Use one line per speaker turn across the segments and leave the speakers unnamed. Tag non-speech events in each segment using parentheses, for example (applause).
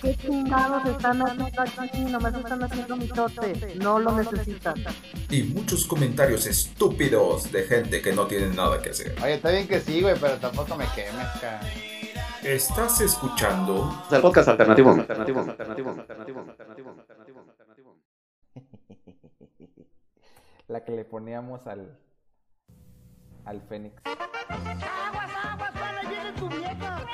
¿Qué chingados están haciendo aquí? Nomás están haciendo mitote. No lo necesitan.
y muchos comentarios estúpidos de gente que no tiene nada que hacer.
Oye, está bien que sí, güey, pero tampoco me quemes, cara.
Estás escuchando
El podcast alternativo. Alternativo. Alternativo. Alternativo. Alternativo. Alternativo. (laughs)
La que le poníamos al. al Fénix.
¡Aguas, aguas! ¡Van a llegar tu vieja!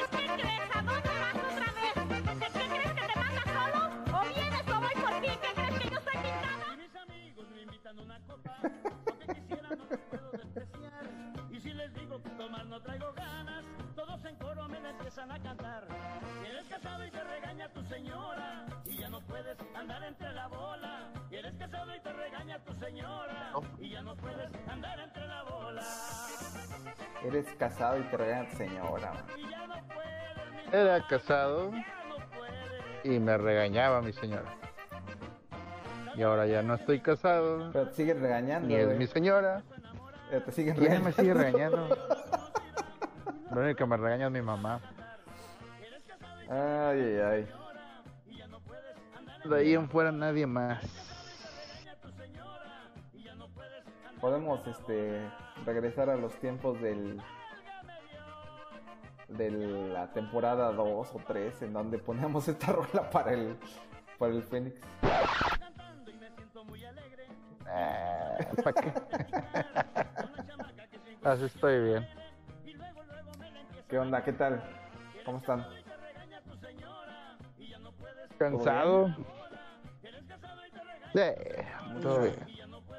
Invitan una copa, porque quisiera no los puedo despreciar. Y si les digo que tomar no traigo ganas, todos en coro me la empiezan a cantar. Si eres casado y te regaña tu señora, y ya no puedes andar entre la bola. Si eres casado y te regaña tu señora, y ya no puedes andar entre la bola.
Eres casado y te regaña tu señora.
Y ya no puedes,
Era casado
ya no puedes.
y me regañaba mi señora. Y ahora ya no estoy casado,
Pero te siguen regañando.
ni es
güey.
mi señora.
Pero te siguen
¿Quién
regañando.
me sigue regañando? (laughs) Lo único que me regaña es mi mamá.
Ay, ay, ay.
De ahí en fuera nadie más.
Podemos este regresar a los tiempos del de la temporada 2 o 3 en donde poníamos esta (laughs) rola para el para el Fénix.
¿Para qué? (laughs) Así estoy bien.
¿Qué onda? ¿Qué tal? ¿Cómo están?
Cansado. Sí, todo bien.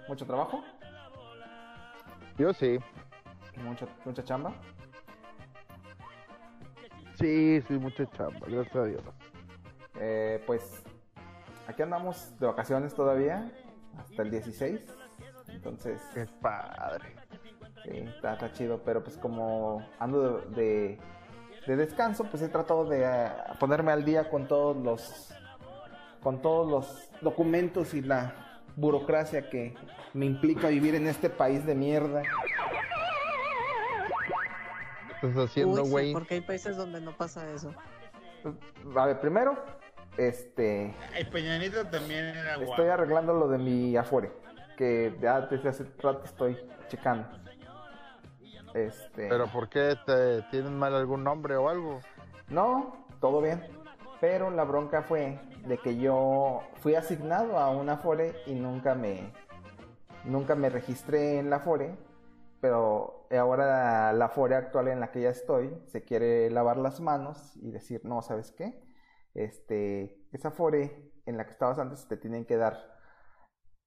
¿Mucho trabajo?
Yo sí.
¿Mucho, ¿Mucha chamba?
Sí, sí, mucha chamba, gracias a Dios.
Eh, pues aquí andamos de vacaciones todavía, hasta el 16. Entonces,
Qué padre.
sí, está, está chido, pero pues como ando de, de, de descanso, pues he tratado de eh, ponerme al día con todos los con todos los documentos y la burocracia que me implica vivir en este país de mierda.
¿Qué estás haciendo,
Uy, sí,
güey?
porque hay países donde no pasa eso.
A ver, primero, este,
El Peñanito también era guapo.
Estoy arreglando lo de mi Afore, que ya desde hace rato estoy checando. Este,
¿Pero por qué te tienen mal algún nombre o algo?
no, todo bien. Pero la bronca fue de que yo fui asignado a un Afore y nunca me nunca me registré en la Afore, pero ahora la Afore actual en la que ya estoy se quiere lavar las manos y decir, "No, ¿sabes qué? Este, esa Afore en la que estabas antes te tienen que dar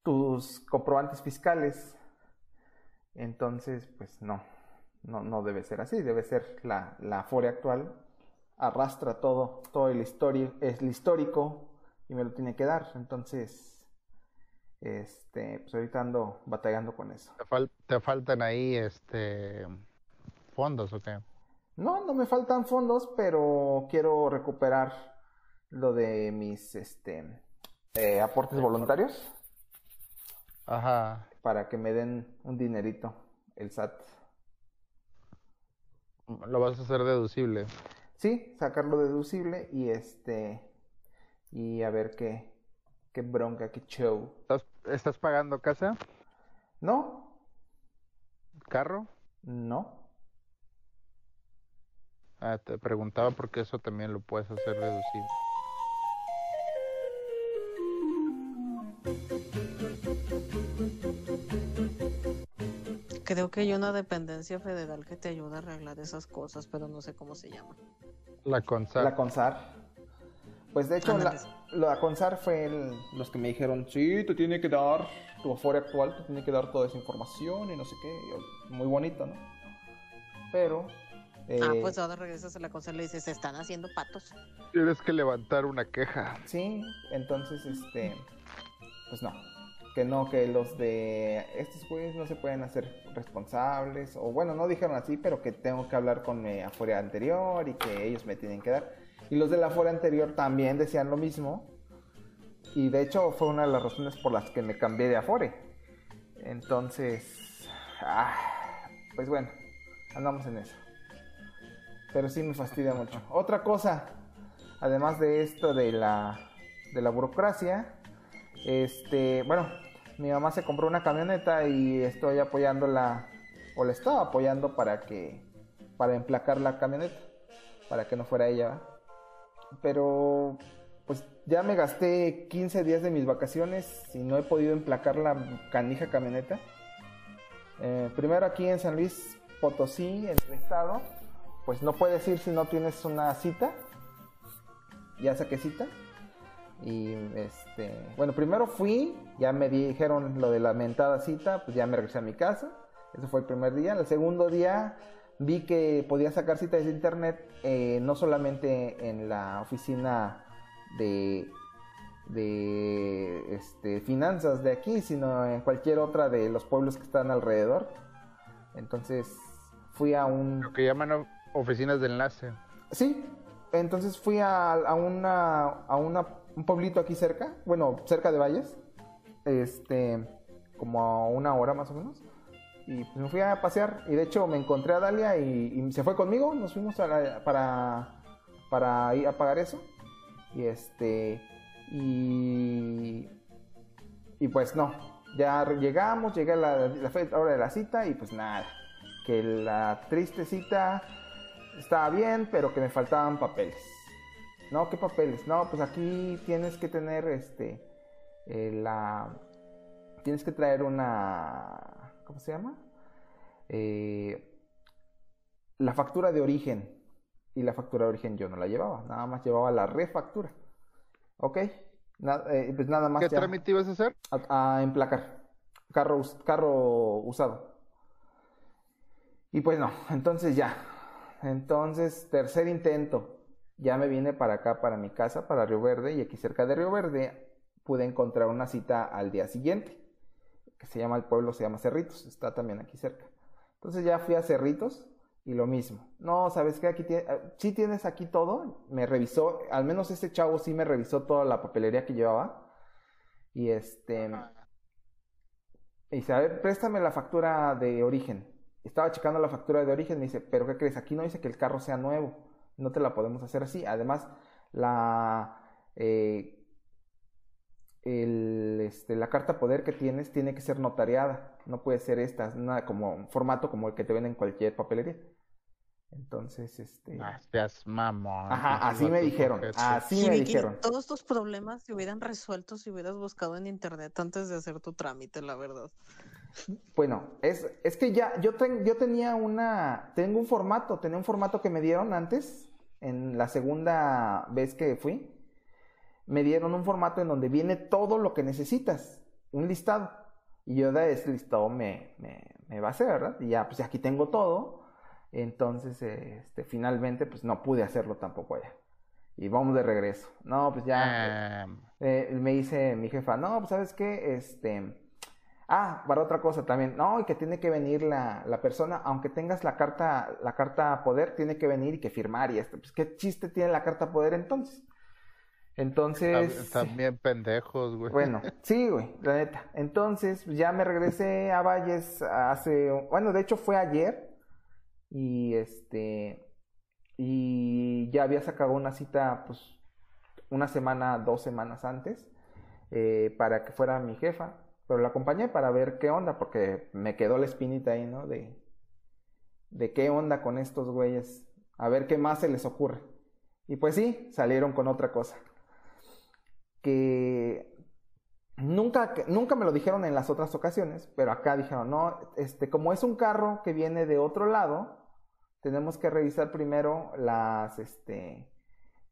tus comprobantes fiscales. Entonces, pues no, no, no debe ser así, debe ser la, la Afore actual. Arrastra todo, todo el, histori- el histórico y me lo tiene que dar. Entonces, este, pues ahorita ando batallando con eso.
¿Te, fal- te faltan ahí este fondos o qué?
No, no me faltan fondos, pero quiero recuperar lo de mis este, eh, aportes voluntarios
Ajá.
para que me den un dinerito el SAT.
Lo vas a hacer deducible.
Sí, sacarlo deducible y este y a ver qué qué bronca, qué show.
¿Estás, estás pagando casa?
¿No?
¿Carro?
No.
Ah, te preguntaba porque eso también lo puedes hacer deducible.
Creo que hay una dependencia federal que te ayuda a arreglar esas cosas, pero no sé cómo se llama.
La CONSAR.
La CONSAR. Pues de hecho la, CONSAR fue el- los que me dijeron, sí, te tiene que dar tu Afore actual, te tiene que dar toda esa información y no sé qué. Y muy bonito, ¿no? Pero... eh,
Ah, pues ahora regresas a la cosa y le dices, se están haciendo patos.
Tienes que levantar una queja.
Sí, entonces, este, pues no. Que no, que los de estos güeyes no se pueden hacer responsables, o bueno, no dijeron así, pero que tengo que hablar con mi afuera anterior y que ellos me tienen que dar. Y los de la afuera anterior también decían lo mismo, y de hecho fue una de las razones por las que me cambié de Afore. Entonces, ah, pues bueno, andamos en eso. Pero sí me fastidia mucho. Otra cosa, además de esto de la, de la burocracia, este, bueno, mi mamá se compró una camioneta y estoy apoyándola, o la estaba apoyando para que, para emplacar la camioneta, para que no fuera ella. Pero pues ya me gasté 15 días de mis vacaciones y no he podido emplacar la canija camioneta. Eh, primero aquí en San Luis Potosí, en el estado, pues no puedes ir si no tienes una cita. Ya saqué cita. Y este, bueno, primero fui, ya me dijeron lo de la mentada cita, pues ya me regresé a mi casa. Ese fue el primer día. El segundo día vi que podía sacar cita desde internet, eh, no solamente en la oficina de, de este, finanzas de aquí, sino en cualquier otra de los pueblos que están alrededor. Entonces fui a un...
Lo que llaman oficinas de enlace.
Sí, entonces fui a, a una, a una, un pueblito aquí cerca, bueno, cerca de Valles, este, como a una hora más o menos. Y pues me fui a pasear y de hecho me encontré a Dalia y, se fue conmigo, nos fuimos a la- para, para ir a pagar eso. Y este, y, y pues no, ya llegamos, llegué a la, la hora de la cita y pues nada, que la triste cita estaba bien, pero que me faltaban papeles. No, ¿qué papeles? No, pues aquí tienes que tener este, eh, la, tienes que traer una, ¿cómo se llama? Eh, la factura de origen. Y la factura de origen yo no la llevaba, nada más llevaba la refactura. ¿Ok? Na- eh, pues nada más
¿Qué
ya
trámite ibas a hacer?
a, a emplacar. Carro, carro usado. Y pues no, entonces ya. Entonces, tercer intento. Ya me vine para acá, para mi casa, para Río Verde. Y aquí cerca de Río Verde pude encontrar una cita al día siguiente. Que se llama, el pueblo se llama Cerritos. Está también aquí cerca. Entonces ya fui a Cerritos y lo mismo. No, ¿sabes qué? Aquí tiene, sí tienes aquí todo. Me revisó, al menos este chavo sí me revisó toda la papelería que llevaba. Y este... Y dice, a ver, préstame la factura de origen. Estaba checando la factura de origen, me dice, pero ¿qué crees? Aquí no dice que el carro sea nuevo. No te la podemos hacer así. Además, la... eh, el, este, la carta poder que tienes tiene que ser notariada. No puede ser esta, nada como un formato como el que te ven en cualquier papelería. Entonces, este...
Ah, seas mamón.
Ajá, así me dijeron. Así me dijeron.
todos tus problemas se hubieran resuelto si hubieras buscado en internet antes de hacer tu trámite, la verdad.
Bueno, es, es que ya, yo, ten- yo tenía una, tengo un formato, tenía un formato que me dieron antes, en la segunda vez que fui, me dieron un formato en donde viene todo lo que necesitas, un listado, y yo de ese listado me, me, me basé, ¿verdad? Y ya, pues aquí tengo todo, entonces, este, finalmente, pues no pude hacerlo tampoco allá. Y vamos de regreso. No, pues ya.
Ah,
Eh, me dice mi jefa, no, pues sabes qué, este, ah, para otra cosa también, no, y que tiene que venir la, la persona, aunque tengas la carta, la carta poder, tiene que venir y que firmar y esto, pues qué chiste tiene la carta poder entonces. Entonces,
están, están bien pendejos, güey.
bueno, (laughs) sí, güey, la neta. Entonces, ya me regresé a Valles hace, bueno, de hecho fue ayer y este, y ya había sacado una cita, pues, una semana, dos semanas antes, eh, para que fuera mi jefa, pero la acompañé para ver qué onda, porque me quedó la espinita ahí, ¿no? De, qué onda con estos güeyes, a ver qué más se les ocurre. Y pues sí, salieron con otra cosa que nunca, nunca me lo dijeron en las otras ocasiones, pero acá dijeron, no, este, como es un carro que viene de otro lado, tenemos que revisar primero las, este,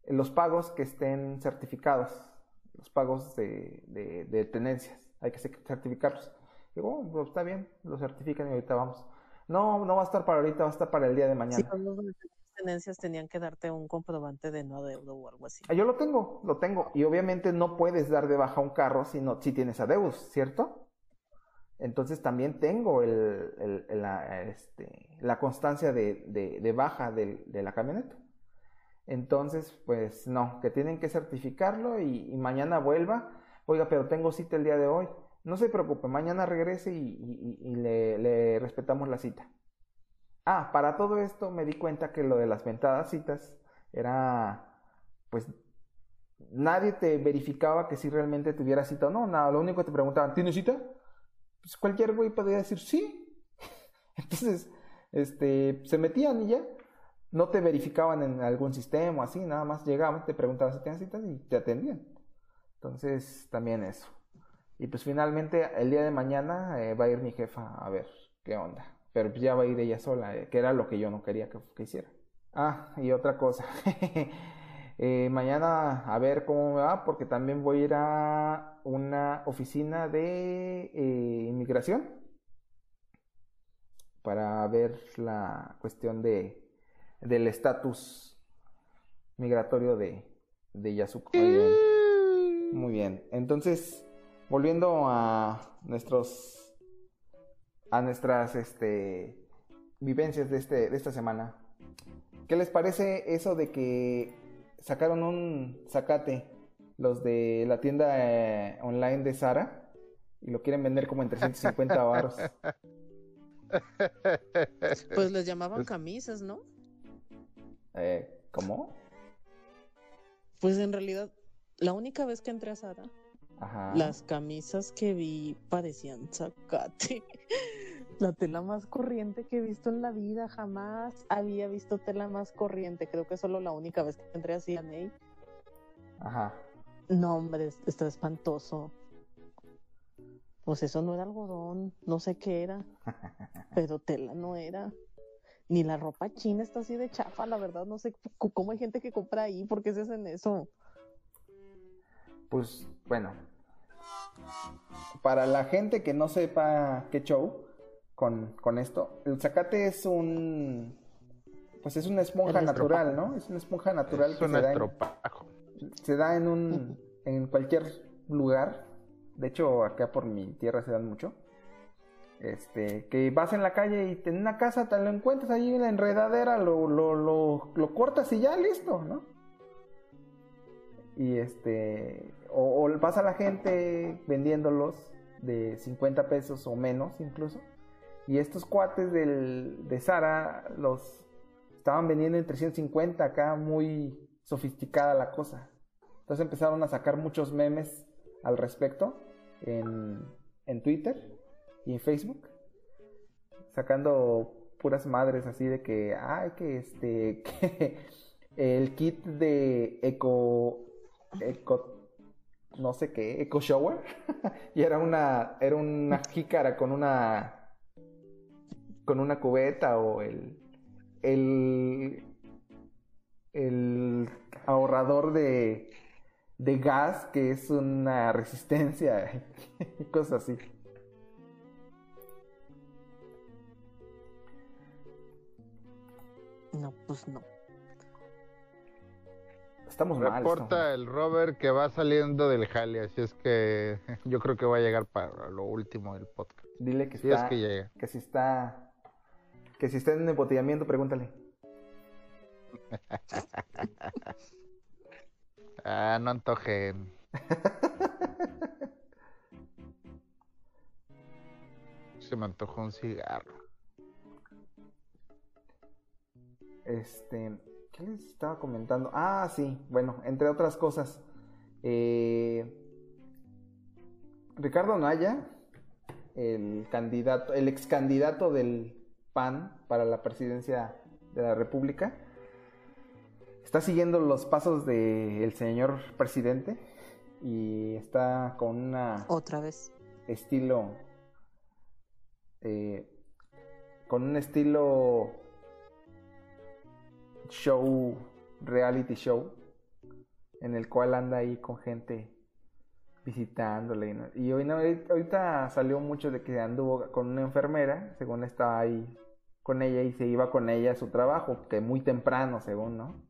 los pagos que estén certificados, los pagos de, de tenencias, hay que certificarlos. Digo, oh, pues está bien, lo certifican y ahorita vamos. No, no va a estar para ahorita, va a estar para el día de mañana.
Sí, a- tenencias tenían que darte un comprobante de no adeudo o algo así.
Ah, Yo lo tengo, lo tengo. Y obviamente no puedes dar de baja un carro si, no, si tienes adeudos, ¿cierto? Entonces también tengo el, el- el- la, este, la constancia de, de- de baja de la camioneta. Entonces, pues no, que tienen que certificarlo y, y mañana vuelva. Oiga, pero tengo cita el día de hoy. No se preocupe, mañana regrese y, le respetamos la cita. Ah, para todo esto me di cuenta que lo de las ventadas citas era, pues, nadie te verificaba que si realmente tuviera cita o no. Nada, lo único que te preguntaban, ¿tienes cita? Pues cualquier güey podía decir sí. (laughs) Entonces, este, se metían y ya. No te verificaban en algún sistema o así, nada más llegaban, te preguntaban si tienes citas y te atendían. Entonces, también eso. Y pues finalmente, el día de mañana eh, va a ir mi jefa a ver qué onda. Pero pues ya va a ir ella sola, eh, que era lo que yo no quería que, que hiciera. Ah, y otra cosa. (laughs) Eh, mañana a ver cómo me va, porque también voy a ir a una oficina de inmigración para ver la cuestión de del estatus migratorio de, de Yasuko. Muy bien. Entonces, volviendo a nuestros a nuestras este vivencias de este de esta semana. ¿Qué les parece eso de que sacaron un zacate los de la tienda eh, online de Sara y lo quieren vender como en 350 baros? (laughs)
Pues les llamaban camisas, ¿no?
Eh, ¿Cómo?
Pues en realidad, la única vez que entré a Sara,
Ajá.
las camisas que vi parecían zacate. (laughs) La tela más corriente que he visto en la vida, jamás había visto tela más corriente. Creo que solo la única vez que entré a CNA.
Ajá.
No, hombre, es- está espantoso. Pues eso no era algodón, no sé qué era, (laughs) pero tela no era. Ni la ropa china está así de chafa, la verdad, no sé cómo hay gente que compra ahí, ¿por qué se hacen eso?
Pues bueno. Para la gente que no sepa qué show con, con esto, el zacate es un. Pues es una esponja natural,
estropajo.
¿no? Es una esponja natural
Es
que se da, en, se da en un en cualquier lugar. De hecho, acá por mi tierra se dan mucho. Este, que vas en la calle y en una casa te lo encuentras ahí en la enredadera, lo, lo, lo, lo cortas y ya listo, ¿no? Y este, o, o vas a la gente vendiéndolos de 50 pesos o menos incluso. Y estos cuates del, de Sara los estaban vendiendo en 350 acá, muy sofisticada la cosa. Entonces empezaron a sacar muchos memes al respecto en, en Twitter y en Facebook. Sacando puras madres así de que, ay, que este, (laughs) que el kit de eco, eco, no sé qué, eco shower. (laughs) y era una, era una jícara con una, con una cubeta o el, el, el ahorrador de, de gas que es una resistencia (laughs) y cosas así.
No, pues no.
Estamos mal.
Reporta el Robert que va saliendo del jale, así es que (laughs) yo creo que va a llegar para lo último del podcast.
Dile que
Si es
está,
que llega.
que si está, que si está en embotellamiento, pregúntale. (laughs)
Ah, no antojen. (laughs) Se me antojó un cigarro.
Este, ¿qué les estaba comentando? Ah, sí, bueno, entre otras cosas. eh, Ricardo Naya, el candidato, el ex candidato del PAN para la presidencia de la República, está siguiendo los pasos del señor presidente y está con una
Otra vez.
estilo eh, con un estilo show reality show en el cual anda ahí con gente visitándole y, no- y hoy no- ahorita salió mucho de que anduvo con una enfermera según estaba ahí con ella y se iba con ella a su trabajo, que muy temprano, según, ¿no?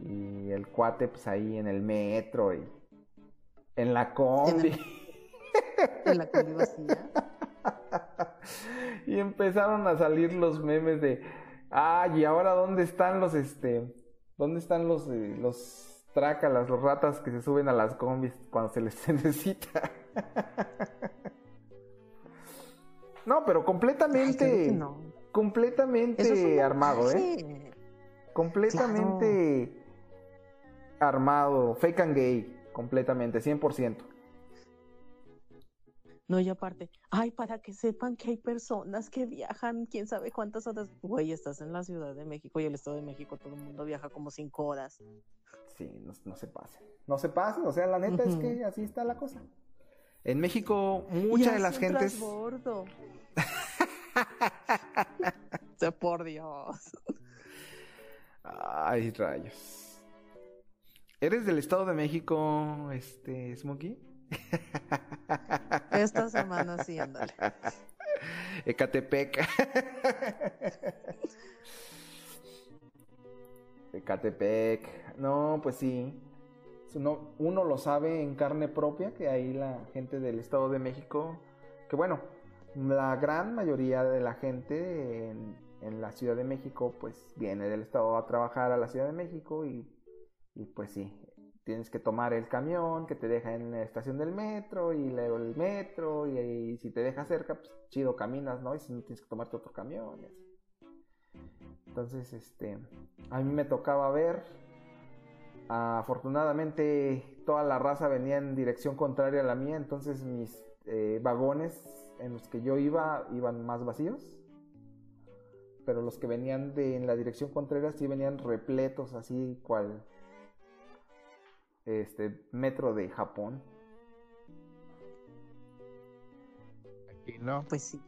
Y el cuate, pues ahí en el metro y en la combi.
En la combi vacía. (laughs)
y empezaron a salir los memes de, ay, ¿y ahora dónde están los, este, dónde están los, eh, los trácalas, los ratas que se suben a las combis cuando se les (laughs) necesita? no, pero completamente,
Ay, claro que no.
completamente
es
armado, ¿eh? Completamente armado, fake and gay, completamente, 100%.
No, y aparte, ay, para que sepan que hay personas que viajan, quién sabe cuántas horas. Güey, estás en la Ciudad de México y el Estado de México, todo el mundo viaja como cinco horas.
Sí, no, no se pasen. No se pasen, o sea, la neta es que así está la cosa. En México, muchas de las gentes.
transbordo. O (laughs) sea, (laughs) por Dios.
Ay, rayos. ¿Eres del Estado de México, este, Smokey?
Esta semana sí, ándale.
Ecatepec. Ecatepec. No, pues sí. Uno, uno lo sabe en carne propia que ahí la gente del Estado de México, que bueno, la gran mayoría de la gente en, la Ciudad de México pues viene del Estado a trabajar a la Ciudad de México y pues sí, tienes que tomar el camión que te deja en la estación del metro y luego el metro y, si te deja cerca, pues chido, caminas, ¿no? Y si no tienes que tomarte otro camión. Entonces, este, a mí me tocaba ver, afortunadamente toda la raza venía en dirección contraria a la mía, entonces mis eh, vagones en los que yo iba iban más vacíos. Pero los que venían de en la dirección contraria sí venían repletos, así cual este metro de Japón.
Aquí no.
Pues sí.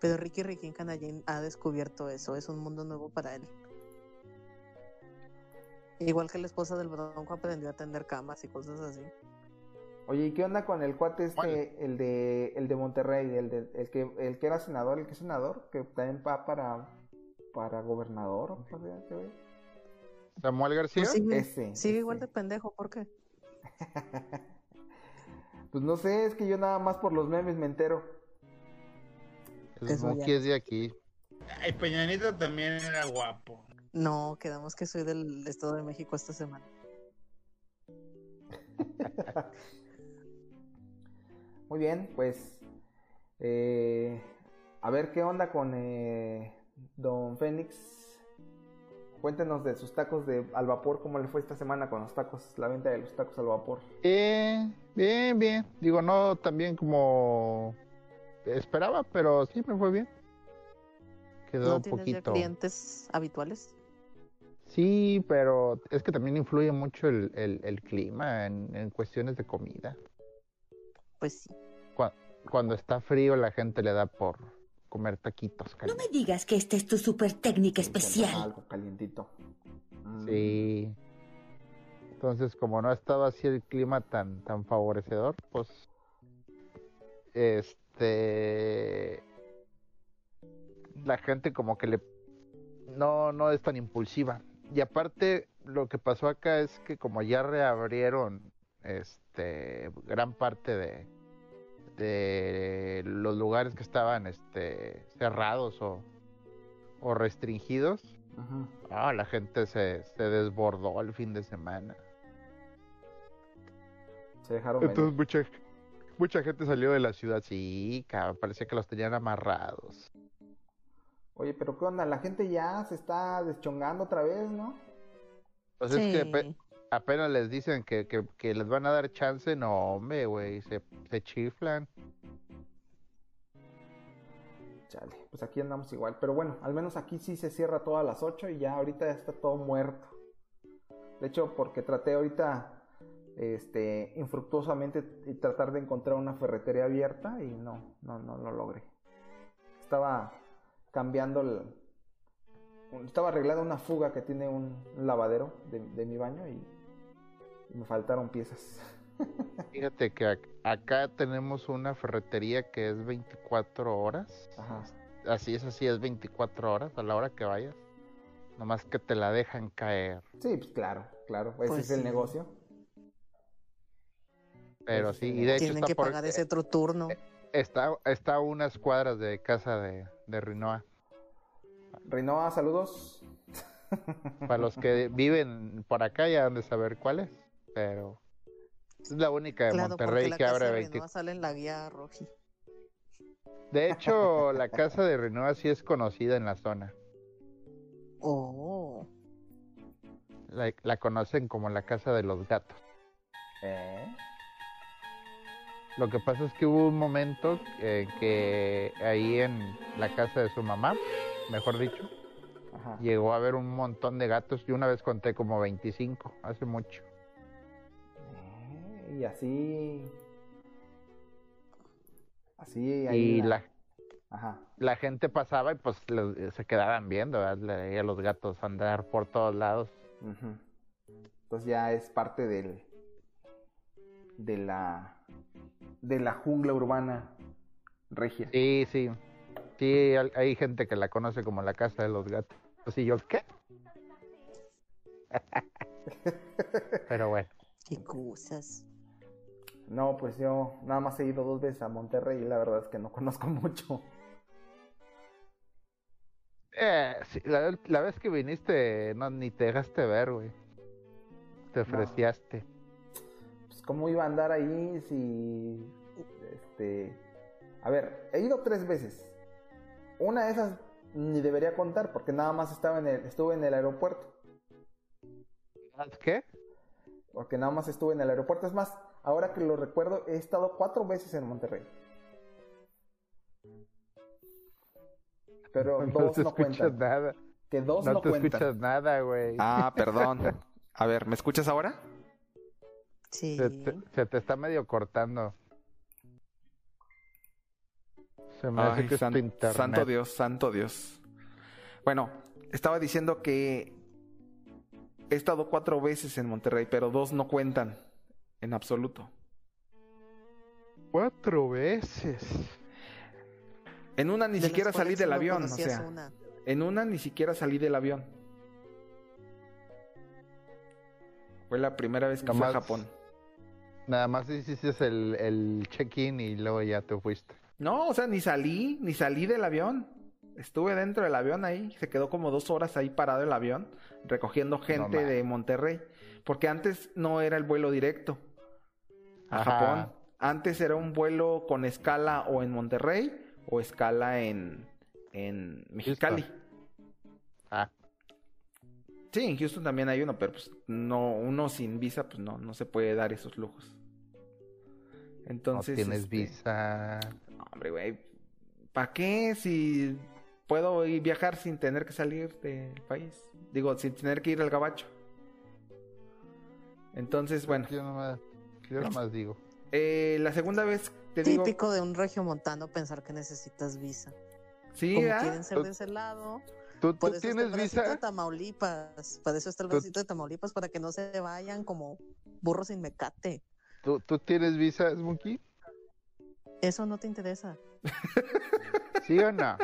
Pero Ricky Ricky en Canallín ha descubierto eso. Es un mundo nuevo para él. Igual que la esposa del Bronco aprendió a tender camas y cosas así.
Oye, ¿y qué onda con el cuate este,
¿Cuál?
el de el de Monterrey, el de, el que el que era senador, el que es senador, que también va para para gobernador o
Samuel García.
Pues sigue,
Ese,
sigue igual de pendejo, ¿por qué? (laughs)
Pues no sé, es que yo nada más por los memes me entero.
El. Smokey es de aquí.
Ay, Peñanito también era guapo.
No, quedamos que soy del Estado de México esta semana. (laughs)
Muy bien, pues eh, a ver qué onda con eh, Don Fénix. Cuéntenos de sus tacos de al vapor, cómo le fue esta semana con los tacos, la venta de los tacos al vapor.
Bien, bien, bien. Digo, no tan bien como esperaba, pero sí me fue bien. Quedó
¿No
un
tienes ya
poquito.
clientes habituales?
Sí, pero es que también influye mucho el, el- el clima en, en cuestiones de comida.
Pues sí.
Cua- Cuando está frío, la gente le da por comer taquitos
No
calientes.
me digas que esta es tu super técnica especial.
Algo calientito. Mm.
Sí. Entonces, como no estaba así el clima tan, tan favorecedor, pues. Este. La gente como que le. No, no es tan impulsiva. Y aparte, lo que pasó acá es que como ya reabrieron este gran parte de, de los lugares que estaban este cerrados o, o restringidos. Ah, la gente se, se desbordó el fin de semana.
Se dejaron
Entonces
venir.
mucha, mucha gente salió de la ciudad. Sí, cabrón, parecía que los tenían amarrados.
Oye, pero ¿qué onda? La gente ya se está deschongando otra vez, ¿no?
Pues es que apenas les dicen que, que, les van a dar chance, no, hombre, güey, se, se chiflan.
Chale, pues aquí andamos igual. Pero bueno, al menos aquí sí se cierra todo a las 8 y ya ahorita ya está todo muerto. De hecho, porque traté ahorita, este, infructuosamente tratar de encontrar una ferretería abierta y no, no, no lo logré. Estaba cambiando el... Estaba arreglando una fuga que tiene un lavadero de, de mi baño y, y me faltaron piezas.
Fíjate que ac- acá tenemos una ferretería que es 24 horas.
Ajá.
así es así, es 24 horas a la hora que vayas. Nomás que te la dejan caer.
Sí, pues claro, claro. Ese
Pues
es el negocio.
Pero
Pues
sí,
sí,
y de hecho
Tienen
está,
que
por-
pagar ese otro turno.
está, está a unas cuadras de casa de, de Rinoa.
Rinoa, saludos.
Para los que viven por acá ya han de saber cuál es. Pero es la única de
Claro,
Monterrey
la
que abre
de
20.
Renoa sale en la guía Roji.
De hecho, (laughs) la casa de Rinoa sí es conocida en la zona.
Oh,
La, la conocen como la casa de los gatos.
¿Eh?
Lo que pasa es que hubo un momento en que ahí en la casa de su mamá, mejor dicho,
Ajá.
llegó a haber un montón de gatos. Yo una vez conté como 25, hace mucho.
Eh, Y así. Así. ahí
Y la,
Ajá.
la gente pasaba y pues lo- se quedaban viendo a los gatos andar por todos lados.
Entonces ya es parte del. De la. De la jungla urbana regia.
Sí, sí. Sí, hay- gente que la conoce como la casa de los gatos. Pues y yo, ¿qué? (laughs) Pero bueno.
qué cosas.
No, pues yo nada más he ido dos veces a Monterrey y la verdad es que no (laughs) conozco mucho.
Eh, sí, la, la vez que viniste, no, ni te dejaste ver, güey. Te ofreciaste.
Pues cómo iba a andar ahí si. Este. A ver, he ido tres veces. Una de esas ni debería contar porque nada más estaba en el, estuve en el aeropuerto.
¿Qué?
Porque nada más estuve en el aeropuerto. Es más, ahora que lo recuerdo, he estado cuatro veces en Monterrey. Pero (laughs)
No
dos
te
no
escuchas
cuentan.
nada.
Que dos
no,
no,
te
cuentan.
escuchas nada, güey.
Ah, (laughs) perdón. A ver, ¿me escuchas ahora?
Sí.
Se te, se te está medio cortando. Se me hace que
san-
es tu internet.
santo Dios, santo Dios. Bueno, estaba diciendo que he estado cuatro veces en Monterrey, pero dos no cuentan en absoluto.
Cuatro veces.
En una ni
De
siquiera salí del avión, o sea,
una.
en una ni siquiera salí del avión. Fue la primera vez que fui a Japón.
Nada más hiciste el, el check-in y luego ya te fuiste.
No, o sea, ni salí, ni salí del avión. Estuve dentro del avión ahí, se quedó como dos horas ahí parado el avión, recogiendo gente de Monterrey. Porque antes no era el vuelo directo a
Ajá.
Japón. Antes era un vuelo con escala o en Monterrey o escala en, en Mexicali.
Ah.
Sí, en Houston también hay uno, pero pues no, uno sin visa, pues no, no se puede dar esos lujos. Entonces.
no tienes
este,
visa.
no, hombre, güey. ¿Para qué si puedo ir viajar sin tener que salir del país? Digo, sin tener que ir al gabacho. Entonces, bueno.
Yo nomás, yo nomás digo.
eh, la segunda vez te digo.
Típico de un regiomontano pensar que necesitas visa.
Sí,
Como
¿ah?
quieren ser de ese lado.
¿Tú,
Por
tú
eso está el
tienes
de
visa?
Tamaulipas. Para eso está el bracito de Tamaulipas, para que no se vayan como burros sin mecate.
¿Tú, ¿Tú tienes visa, Smokey?
Eso no te interesa. (laughs)
¿Sí o no?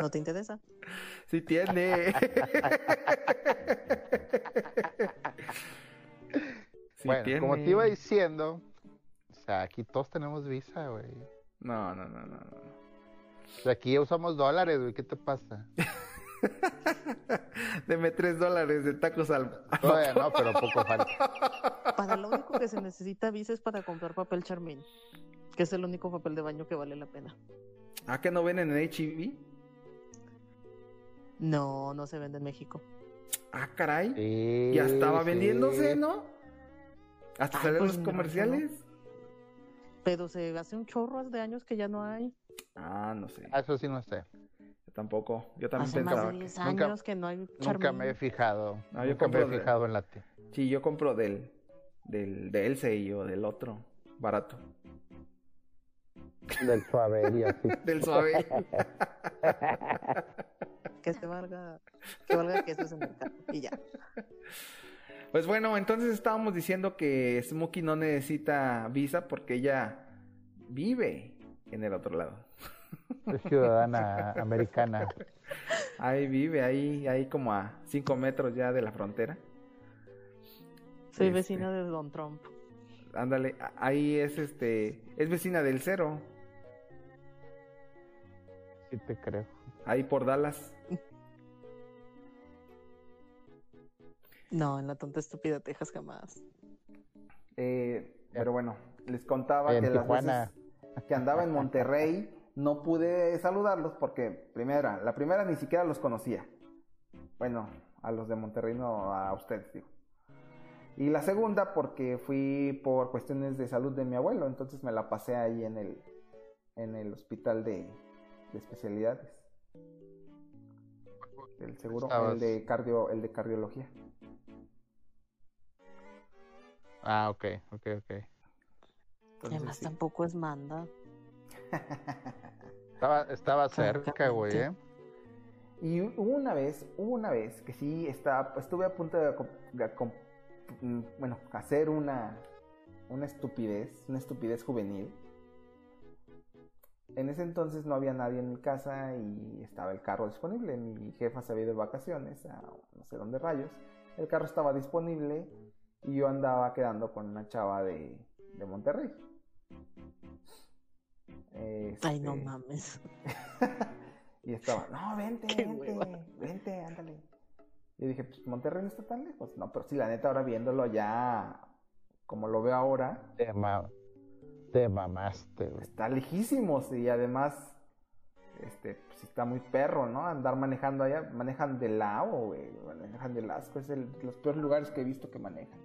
No te interesa.
Sí tiene. (laughs) Sí
bueno,
tiene.
como te iba diciendo, o sea, aquí todos tenemos visa, güey.
No, no, no, no. no.
O sea, aquí ya usamos dólares, güey. ¿Qué te pasa? (laughs)
Deme tres dólares de tacos al. al (laughs)
Todavía no, pero poco falta.
Para lo único que se necesita visa es para comprar papel Charmin, que es el único papel de baño que vale la pena.
¿Ah, que no ven en HIV?
No, no se vende en México.
Ah, caray.
Sí,
Ya estaba
sí.
vendiéndose, ¿no? Hasta
Ay,
salieron
pues,
los comerciales.
Pero se hace un chorro de años que ya no hay.
Ah, no sé.
Ah, Eso sí no sé.
Yo tampoco. Yo también
Hace más
pensaba.
de
que-
10
Nunca-
años que no hay
Nunca
Charmin.
me he fijado.
No, yo
nunca me he
compro de-
fijado en la ti-
Sí, yo compro del. Del, de Elsey o del otro. Barato.
Del suave y así. (laughs)
Del suave.
Que se valga, que valga que eso es en mercado. Y ya.
Pues bueno, entonces estábamos diciendo que Smokey no necesita visa porque ella vive en el otro lado. (laughs)
Es ciudadana americana.
Ahí vive, ahí, ahí como a 5 metros ya de la frontera.
Soy
Este,
vecina de Don Trump.
Ándale, ahí es este, es vecina del cero,
Sí te creo.
ahí por Dallas.
No, en la tonta estúpida Texas jamás.
Eh, pero bueno, les contaba
En
que las veces que andaba en Monterrey no pude saludarlos porque primera, la primera ni siquiera los conocía. Bueno, a los de Monterrey no, a ustedes digo. Y la segunda porque fui por cuestiones de salud de mi abuelo, entonces me la pasé ahí en el en el hospital de, de especialidades. El seguro, el de cardio, el de cardiología.
Ah, ok, ok, ok.
Entonces,
además
sí.
tampoco es manda. (laughs)
Estaba, estaba cerca, güey, ¿eh?
Y una vez, una vez que sí estaba, estuve a punto de, de mm, bueno, hacer una, una estupidez, una estupidez juvenil. En ese entonces no había nadie en mi casa y estaba el carro disponible. Mi jefa se había ido de vacaciones a no sé dónde rayos. El carro estaba disponible y yo andaba quedando con una chava de, de Monterrey.
Ay, no
Este,
mames. (laughs)
y estaba, no, vente,
Qué
vente,
hueva.
vente, ándale. Y dije, pues Monterrey no está tan lejos. No, pero sí, la neta, ahora viéndolo ya, como lo veo ahora,
Te, te mamaste, güey.
está lejísimos. Y además, este, pues está muy perro, ¿no? Andar manejando allá, manejan de lado, güey. Manejan de asco, es el, los peores lugares que he visto que manejan.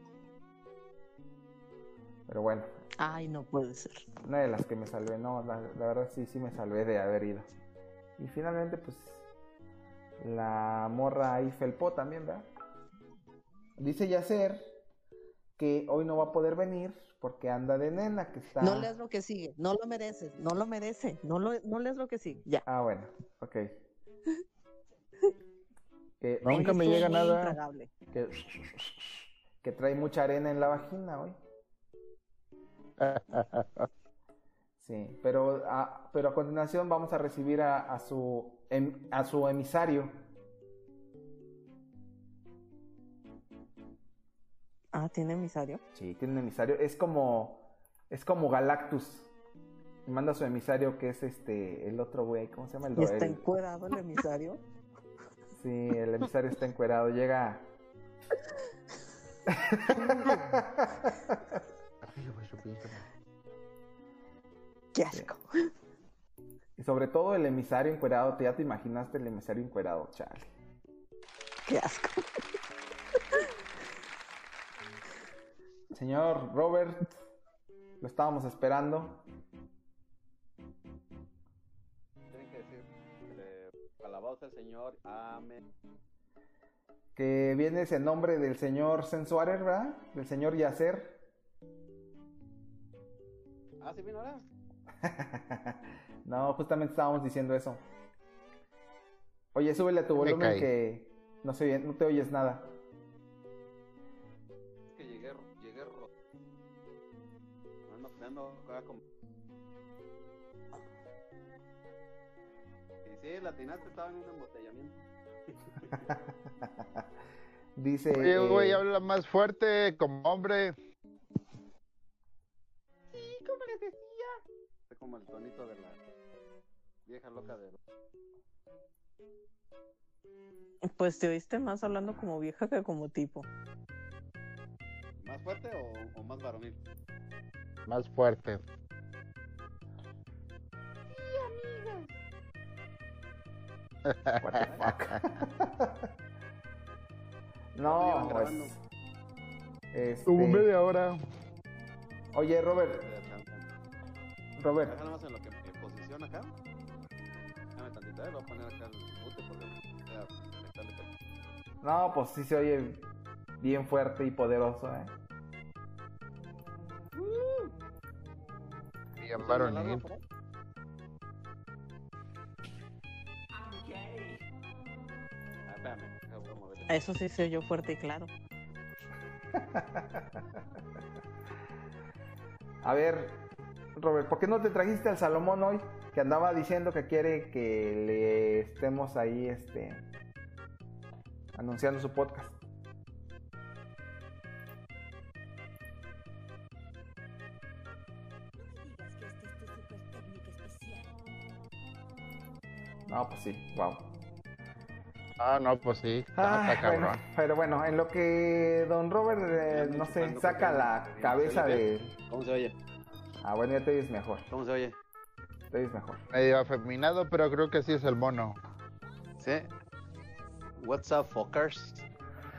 Pero bueno,
Ay, no puede ser.
una de las que me salvé, no, la, la verdad sí, sí me salvé de haber ido. Y finalmente, pues, la morra ahí felpó también, ¿verdad? Dice Yacer que hoy no va a poder venir porque anda de nena, que está...
No leas lo que sigue. No lo mereces. No lo merece. No, lo, no leas lo que sigue. Ya.
Ah, bueno, ok. Que, (laughs)
Nunca me llega nada.
intragable.
que, que trae mucha arena en la vagina hoy. Sí, pero a, pero a continuación vamos a recibir a, a su em- a su emisario.
Ah, ¿tiene emisario?
Sí, tiene un emisario. Es como es como Galactus. Manda a su emisario que es este el otro güey, ¿cómo se llama? El,
¿Y está
el-
encuerado el emisario? (laughs)
Sí, el emisario está encuerado. Llega. (laughs)
Qué asco.
Y sobre todo el emisario encuerado. ¿te- ¿Ya te imaginaste el emisario encuerado, chale?
Qué asco.
Señor Robert, lo estábamos esperando.
Tienen que decir, eh, alabado sea el Señor, amén.
Que viene ese nombre del señor Sensuarer, ¿verdad? Del señor Yacer.
Ah, sí, vino ahora. (laughs)
no, justamente estábamos diciendo eso. Oye, súbele a tu
Me
volumen que no, se oye- no te oyes nada.
Me ando, me ando acá como... Y sí, latinaste estaba en un embotellamiento. (laughs)
Dice.
Oye, güey,
eh,
habla más fuerte como hombre.
Sí, como les decía. Es como el tonito de la vieja loca de...
Pues te oíste más hablando como vieja que como tipo.
¿Más fuerte o, o más varonil?
Más fuerte.
what the fuck. (laughs) no, pues. este,
Como media hora.
Oye, Robert, Robert,
Deja nada más en lo que me posiciona acá. Déjame tantito, eh, voy a poner acá el mute porque voy a conectarle acá.
no, pues sí se oye bien fuerte y poderoso, ¿eh?
Bien
¿No se me
varonil.
Eso sí se oyó fuerte y claro. (laughs)
A ver, Robert, ¿por qué no te trajiste al Salomón hoy? que andaba diciendo que quiere que le estemos ahí, este, anunciando su podcast. No, pues sí, wow.
Ah, no, pues sí.
Ah,
está cabrón.
bueno, pero bueno, en lo que Don Robert, eh, no sé, saca la cabeza de...
¿Cómo se oye?
Ah, bueno, ya te oyes mejor,
¿Cómo se oye?
te oyes mejor.
Medio afeminado, pero creo que sí es el mono.
Sí. What's up, fuckers?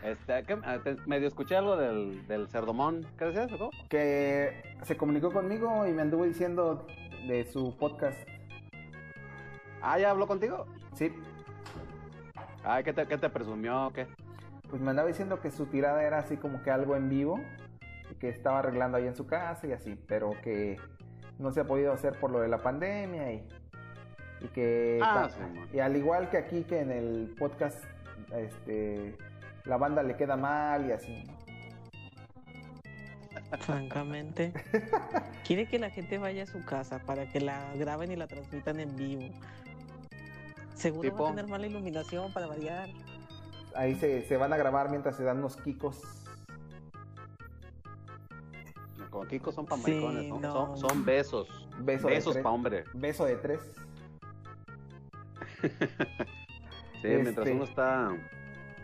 Este, ¿qué? Ah, te- medio escuché algo del, del cerdomón. ¿Qué decías?
Que se comunicó conmigo y me anduvo diciendo de su podcast.
Ah, ¿ya habló contigo?
Sí,
Ay, ¿qué te, qué te presumió? o ¿Qué?
pues me andaba diciendo que su tirada era así como que algo en vivo y que estaba arreglando ahí en su casa y así, pero que no se ha podido hacer por lo de la pandemia y, y que
Ah, sí,
y al igual que aquí que en el podcast este la banda le queda mal y así. ¿no?
Francamente. (laughs) Quiere que la gente vaya a su casa para que la graben y la transmitan en vivo. Seguro
Tipo.
va a tener mala iluminación para variar.
Ahí se, se van a grabar mientras se dan unos kikos.
Con Kiko son pa'
Sí,
maricones, ¿no?
no.
Son, son besos.
Beso
besos
tres.
pa' hombre.
Beso de tres. (laughs)
Sí, mientras
Este-
uno está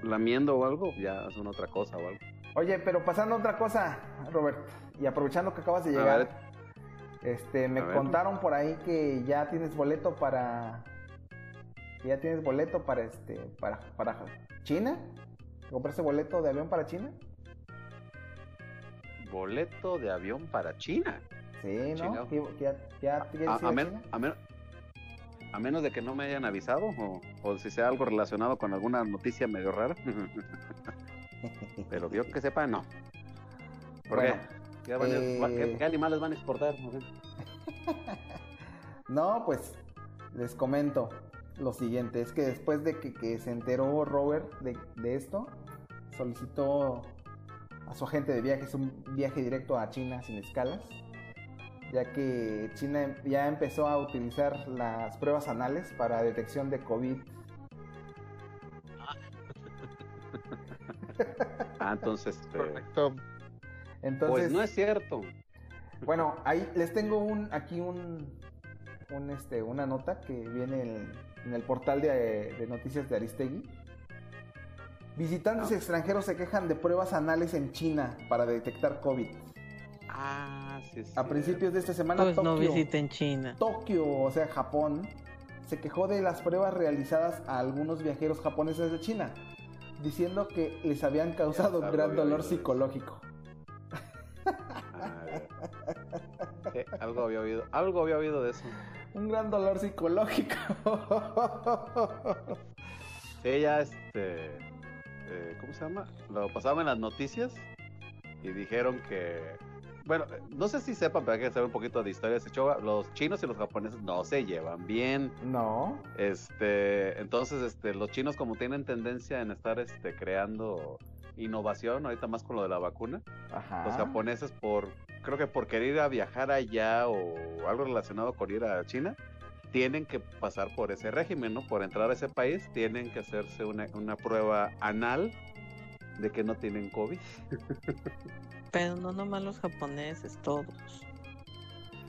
lamiendo o algo, ya hacen otra cosa o algo.
Oye, pero pasando a otra cosa, Robert, y aprovechando que acabas de llegar, este, me contaron por ahí que ya tienes boleto para, que ya tienes boleto para este, para, para China, compraste boleto de avión para China,
Boleto de avión para China.
sí, ¿no?
Chingado.
Que, que ya, ya quieres
A, a
a
men- a men- a menos de que no me hayan avisado o, o si sea algo relacionado con alguna noticia medio rara. (laughs) Pero yo que sepa, no. ¿Por
Bueno,
qué? ¿Qué, van a-
eh,
qué- qué animales van a exportar?
No, (laughs) pues les comento lo siguiente, es que después de que, que se enteró Robert de, de esto, solicitó a su agente de viajes un viaje directo a China sin escalas, ya que China ya empezó a utilizar las pruebas anales para detección de COVID. (laughs)
Ah, entonces, eh,
Correcto.
Entonces,
pues no es cierto.
Bueno, ahí les tengo un aquí un, un este una nota que viene en, en el portal de, de noticias de Aristegui. Visitantes
Ah.
extranjeros se quejan de pruebas anales en China para detectar COVID.
Ah, sí, sí.
A principios de esta semana
Pues no
Tokio,
visiten China.
Tokio, o sea, Japón, se quejó de las pruebas realizadas a algunos viajeros japoneses de China, diciendo que les habían causado
algo
gran dolor psicológico.
Ah, sí, algo había oído, algo había oído de eso.
Un gran dolor psicológico.
Sí, ya este, eh, ¿cómo se llama? Lo pasaban en las noticias y dijeron que, bueno, no sé si sepan, pero hay que saber un poquito de historia de ese show. Los chinos y los japoneses no se llevan bien.
no.
Este, entonces, este, los chinos como tienen tendencia en estar, este, creando innovación, ahorita más con lo de la vacuna,
Ajá.
los japoneses por, creo que por querer ir a viajar allá o algo relacionado con ir a China, tienen que pasar por ese régimen, ¿no? Por entrar a ese país tienen que hacerse una, una prueba anal de que no tienen COVID. (laughs)
Pero no nomás los japoneses, todos.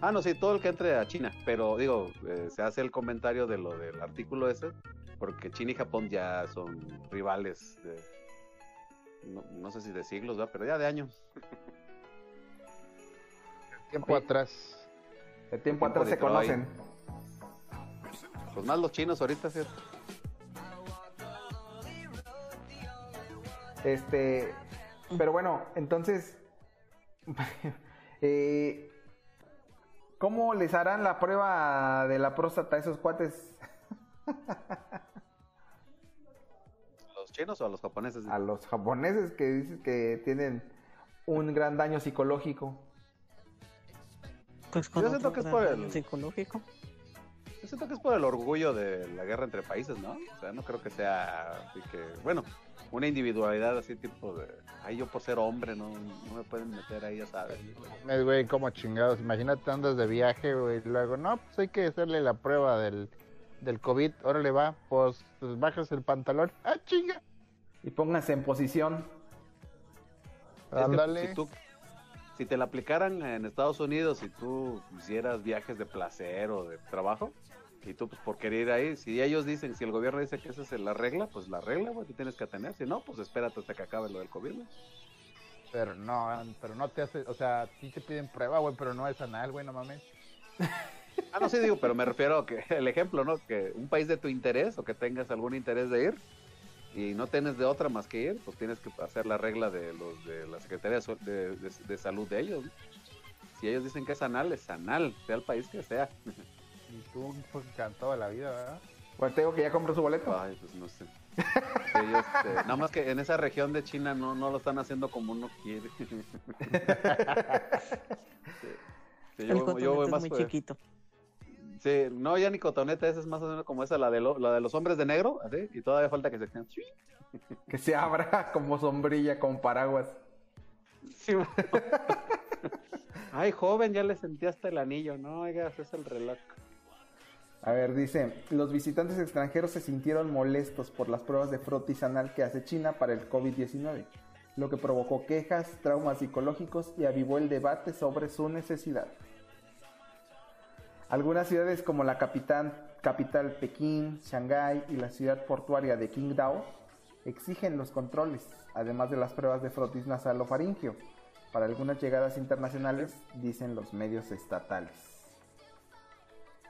Ah, no, sí, todo el que entre a China, pero digo, eh, se hace el comentario de lo del artículo ese, porque China y Japón ya son rivales de, no, no sé si de siglos, ¿verdad? Pero ya de años. (laughs)
Tiempo atrás.
De tiempo atrás se conocen.
Pues más los chinos ahorita, ¿cierto?
Este, pero bueno, entonces, (laughs) eh, ¿cómo les harán la prueba de la próstata a esos cuates? (laughs)
¿Los chinos o a los japoneses?
A los japoneses que dices que tienen un gran daño psicológico.
Pues con
Yo siento que es por el-
psicológico.
Yo siento que es por el orgullo de la guerra entre países, ¿no? O sea, no creo que sea así que, bueno, una individualidad así tipo de, ay, yo por ser hombre no, no me pueden meter ahí, ya sabes.
Es, güey, como chingados. Imagínate andas de viaje, güey. y Luego, no, pues hay que hacerle la prueba del, del COVID. Órale, va. Pues, pues bajas el pantalón. ¡Ah, chinga!
Y pónganse en posición.
Es que
Ándale.
Si, tú, si te la aplicaran en Estados Unidos, si tú hicieras viajes de placer o de trabajo, y tú pues por querer ir ahí, si ellos dicen, si el gobierno dice que esa es la regla, pues la regla, güey, que tienes que tener. Si no, pues espérate hasta que acabe lo del COVID, güey.
Pero no, pero no te hace, o sea, sí te piden prueba, güey, pero no es anal, güey, no mames. (laughs)
Ah, no, sí digo, pero me refiero a que el ejemplo, ¿no? Que un país de tu interés o que tengas algún interés de ir y no tienes de otra más que ir, pues tienes que hacer la regla de los de la Secretaría de, de- Salud de ellos. ¿no? Si ellos dicen que es anal, es anal, sea el país que sea. (laughs)
Y tú, pues, encantado de la vida, ¿verdad?
Pues te digo que ya compró su boleto.
Ay, pues no sé. Sí, ellos, este, nada más que en esa región de China no, no lo están haciendo como uno quiere. (laughs) Sí,
El
yo, voy- yo voy
cotonete es
más
muy chiquito.
Sí, no, ya ni cotoneta, esa es más o menos como esa, la de, lo- la de los hombres de negro, así, y todavía falta que se.
Que se abra (laughs) como sombrilla, con paraguas.
Sí, bueno. (laughs) Ay, joven, ya le sentí hasta el anillo, no, oiga, ese es el reloj.
A ver, dice, los visitantes extranjeros se sintieron molestos por las pruebas de frotis anal que hace China para el COVID-19, lo que provocó quejas, traumas psicológicos y avivó el debate sobre su necesidad. Algunas ciudades como la capital, capital Pekín, Shanghái y la ciudad portuaria de Qingdao exigen los controles, además de las pruebas de frotis nasal o faringio, para algunas llegadas internacionales, dicen los medios estatales.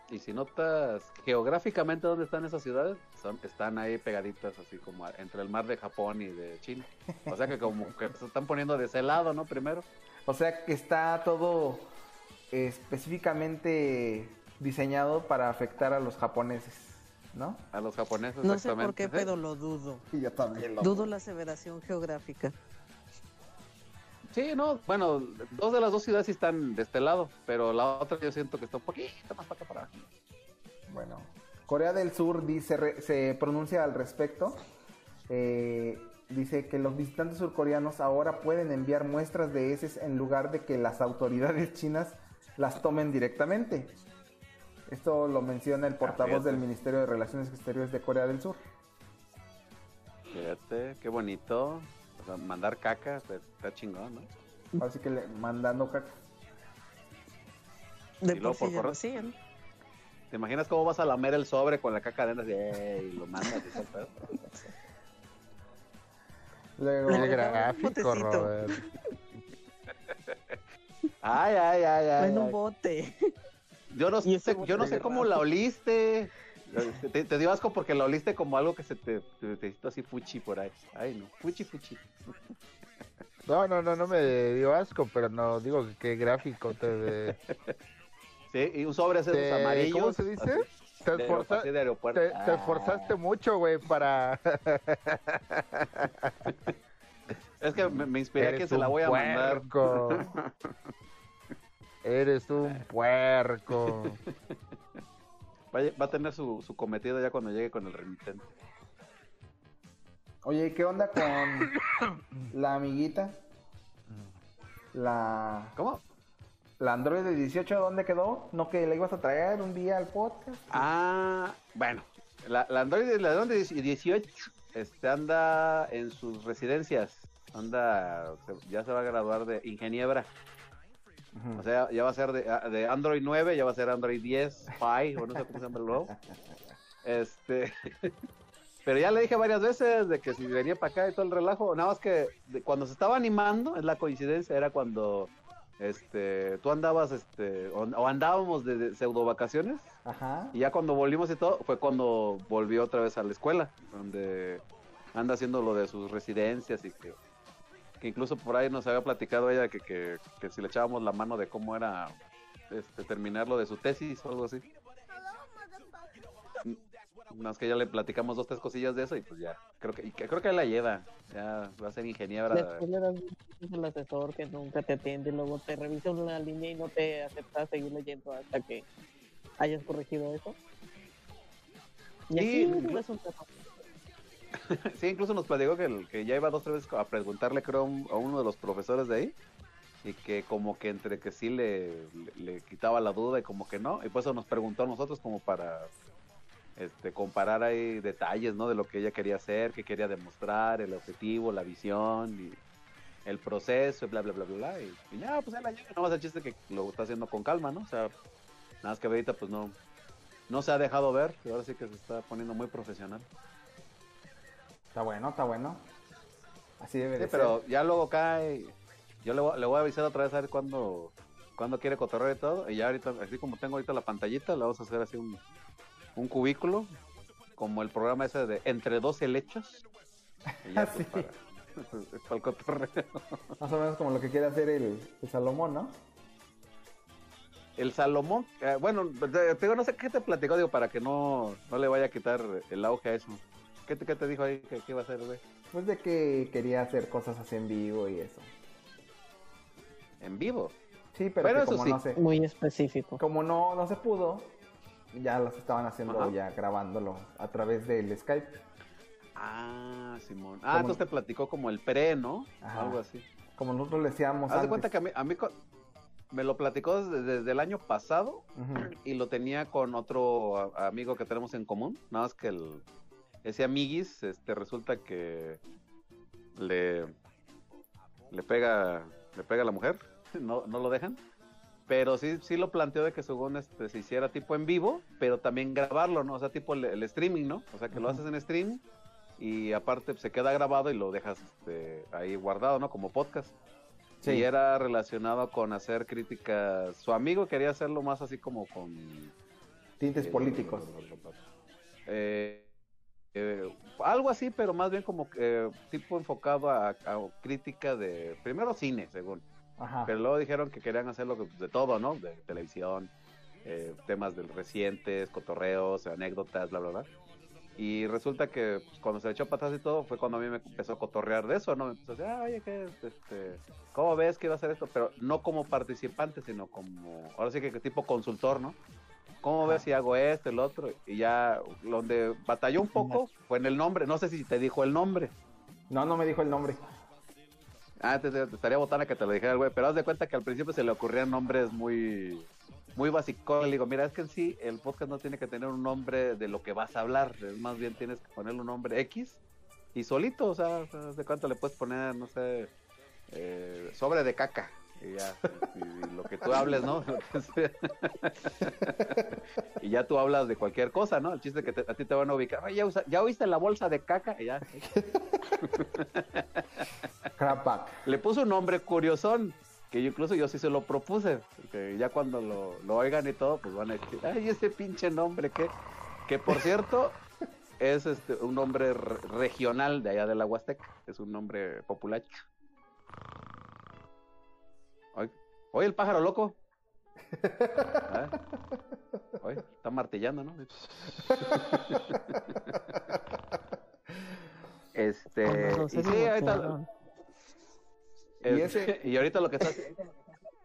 Y si notas geográficamente dónde están esas ciudades, son, están ahí pegaditas, así como a- entre el mar de Japón y de China. O sea que como que se están poniendo de ese lado, ¿no? Primero.
O sea que está todo específicamente diseñado para afectar a los japoneses, ¿no?
A los japoneses,
No sé por
exactamente.
qué, pero lo dudo. (laughs)
Y yo también lo
Dudo la aseveración geográfica.
Sí, no, bueno, dos de las dos ciudades sí están de este lado, pero la otra yo siento que está un poquito más para acá para abajo.
Bueno, Corea del Sur dice, re- se pronuncia al respecto. Eh, dice que los visitantes surcoreanos ahora pueden enviar muestras de heces en lugar de que las autoridades chinas las tomen directamente. Esto lo menciona el portavoz del Ministerio de Relaciones Exteriores de Corea del Sur.
Fíjate, qué bonito. O sea, mandar caca, pues, está chingón, ¿no?
Así que le, mandando caca.
De
Y luego
por
por
sí
correo.
hacían.
¿Te imaginas cómo vas a lamer el sobre con la caca así, "Ey", y lo mandas y el pedo?
Luego,
un
gráfico. Robert. (laughs)
Ay, ay, ay, ay.
En un
ay.
bote.
Yo no (laughs) sé, yo no sé cómo la oliste. Te, te dio asco porque la oliste como algo que se te, te, te hizo así fuchi por ahí. Ay, no, fuchi, fuchi.
No, no, no, no me dio asco, pero no, digo que qué gráfico te... (laughs)
Sí, y un sobre esos
te-
amarillos.
¿Cómo se dice?
así,
Te,
de,
esforza-
de
te, te
Ah.
esforzaste mucho, güey, para... (laughs)
Es que me, me inspiré que se la voy a mandar.
puerco. Eres un (laughs) puerco.
Va, a- va a tener su, su cometido ya cuando llegue con el remitente.
Oye, ¿qué onda con (coughs) la amiguita? La,
¿Cómo?
la Android de 18, ¿dónde quedó? ¿No que la ibas a traer un día al podcast?
Ah, bueno. La, la Android, la Android 18 este, anda en sus residencias. Anda, ya se va a graduar de ingeniera. O sea, ya va a ser de, ah, de Android 9, ya va a ser Android 10, Pie, o no sé cómo se llama el nuevo. Este, (laughs) pero ya le dije varias veces de que si venía para acá y todo el relajo, nada más que de- cuando se estaba animando, es la coincidencia, era cuando este, tú andabas, este, o, o andábamos de, de pseudo vacaciones,
Ajá.
y ya cuando volvimos y todo, fue cuando volvió otra vez a la escuela, donde anda haciendo lo de sus residencias y que, que incluso por ahí nos había platicado ella que, que, que si le echábamos la mano de cómo era este, terminar lo de su tesis o algo así. Más que ya le platicamos dos, tres cosillas de eso y pues ya, creo que, y que creo que la lleva, ya va a ser ingeniera.
Después le das el asesor que nunca te atiende, luego te revisa una línea y no te acepta seguir leyendo hasta que hayas corregido eso. Y así
Sí.
resulta. (laughs)
sí, incluso nos platicó que, que ya iba dos tres veces a preguntarle, creo, a un- a uno de los profesores de ahí. Y que como que entre que sí le, le, quitaba la duda y como que no. Y por eso nos preguntó a nosotros como para este, comparar ahí detalles, ¿no? De lo que ella quería hacer, qué quería demostrar, el objetivo, la visión y el proceso, y bla, bla, bla, bla, bla. Y, ya, pues él la llega. No más el chiste que lo está haciendo con calma, ¿no? O sea, nada más que ahorita pues no, no se ha dejado ver. y ahora sí que se está poniendo muy profesional.
Está bueno, está bueno. Así debe
Sí,
de
pero
ser.
ya luego cae. Yo le voy, le voy a avisar otra vez a ver cuándo, cuándo quiere cotorrear y todo. Y ya ahorita, así como tengo ahorita la pantallita, le vamos a hacer así un, un cubículo. Como el programa ese de Entre dos helechos. Y ya, (laughs) pues, para, (laughs) para el cotorreo.
Más o menos como lo que quiere hacer el, el Salomón, ¿no?
El Salomón, eh, bueno, te digo, no sé qué te platicó, digo, para que no, no le vaya a quitar el auge a eso. ¿Qué te, qué te dijo ahí? ¿Qué, qué iba a hacer, güey?
Pues de que quería hacer cosas así en vivo y eso.
En vivo.
Sí, pero,
Pero
que
eso
como
sí.
no sé.
Muy específico.
Como no, no se pudo, ya los estaban haciendo
Ajá.
ya grabándolo a través del Skype.
Ah, Simón. Ah,
Como-
entonces te platicó como el pre, ¿no?
Ajá.
Algo así.
Como nosotros le decíamos
Haz de cuenta que a mí, a mí me lo platicó desde, desde el año pasado y lo tenía con otro amigo que tenemos en común. Nada más que el, ese amiguis, este, resulta que le, le pega, le pega a la mujer, (laughs) no, no lo dejan. Pero sí, sí lo planteó de que según este, se hiciera tipo en vivo, pero también grabarlo, ¿no? O sea, tipo el, el streaming, ¿no? O sea, que lo haces en stream y aparte pues, se queda grabado y lo dejas este, ahí guardado, ¿no? Como podcast.
Sí.
Y era relacionado con hacer críticas. Su amigo quería hacerlo más así como con
Tintes
eh,
políticos.
eh, eh, algo así, pero más bien como que tipo enfocado a, a crítica de primero cine, según.
Ajá.
Pero luego dijeron que querían hacerlo de todo, ¿no? De televisión, eh, temas del recientes, cotorreos, anécdotas, bla, bla, bla. Y resulta que pues, cuando se echó atrás y todo, fue cuando a mí me empezó a cotorrear de eso, ¿no? Me empezó a decir, ah, oye, ¿qué? Este, ¿Cómo ves que iba a hacer esto? Pero no como participante, sino como, ahora sí que tipo consultor, ¿no? ¿Cómo ves si hago esto, el otro? Y ya, donde batalló un poco fue en el nombre. No sé si te dijo el nombre.
No, no me dijo el nombre.
Ah, te, te- estaría botana que te lo dijera el güey, pero haz de cuenta que al principio se le ocurrían nombres muy muy básicos. Le digo, mira, es que en sí el podcast no tiene que tener un nombre de lo que vas a hablar, es más bien tienes que ponerle un nombre X y solito, o sea, haz de cuánto le puedes poner, no sé, eh, sobre de caca. Y ya, y, y lo que tú hables, ¿no? (laughs) Y ya tú hablas de cualquier cosa, ¿no? El chiste que te- a ti te van a ubicar. "Oye, ¿ya, ¿Ya oíste la bolsa de caca? Y ya.
Crapac.
Le puso un nombre curiosón, que yo incluso yo sí se lo propuse, que ya cuando lo, lo oigan y todo, pues van a decir, ay, ese pinche nombre, que, que por cierto, es este un nombre re- regional de allá de la Huasteca, es un nombre popular. Oye, el pájaro loco. Ah, (laughs) Oye, está martillando, ¿no? Este,
razón
y sí, ahorita.
Y ese- (laughs)
y ahorita lo que está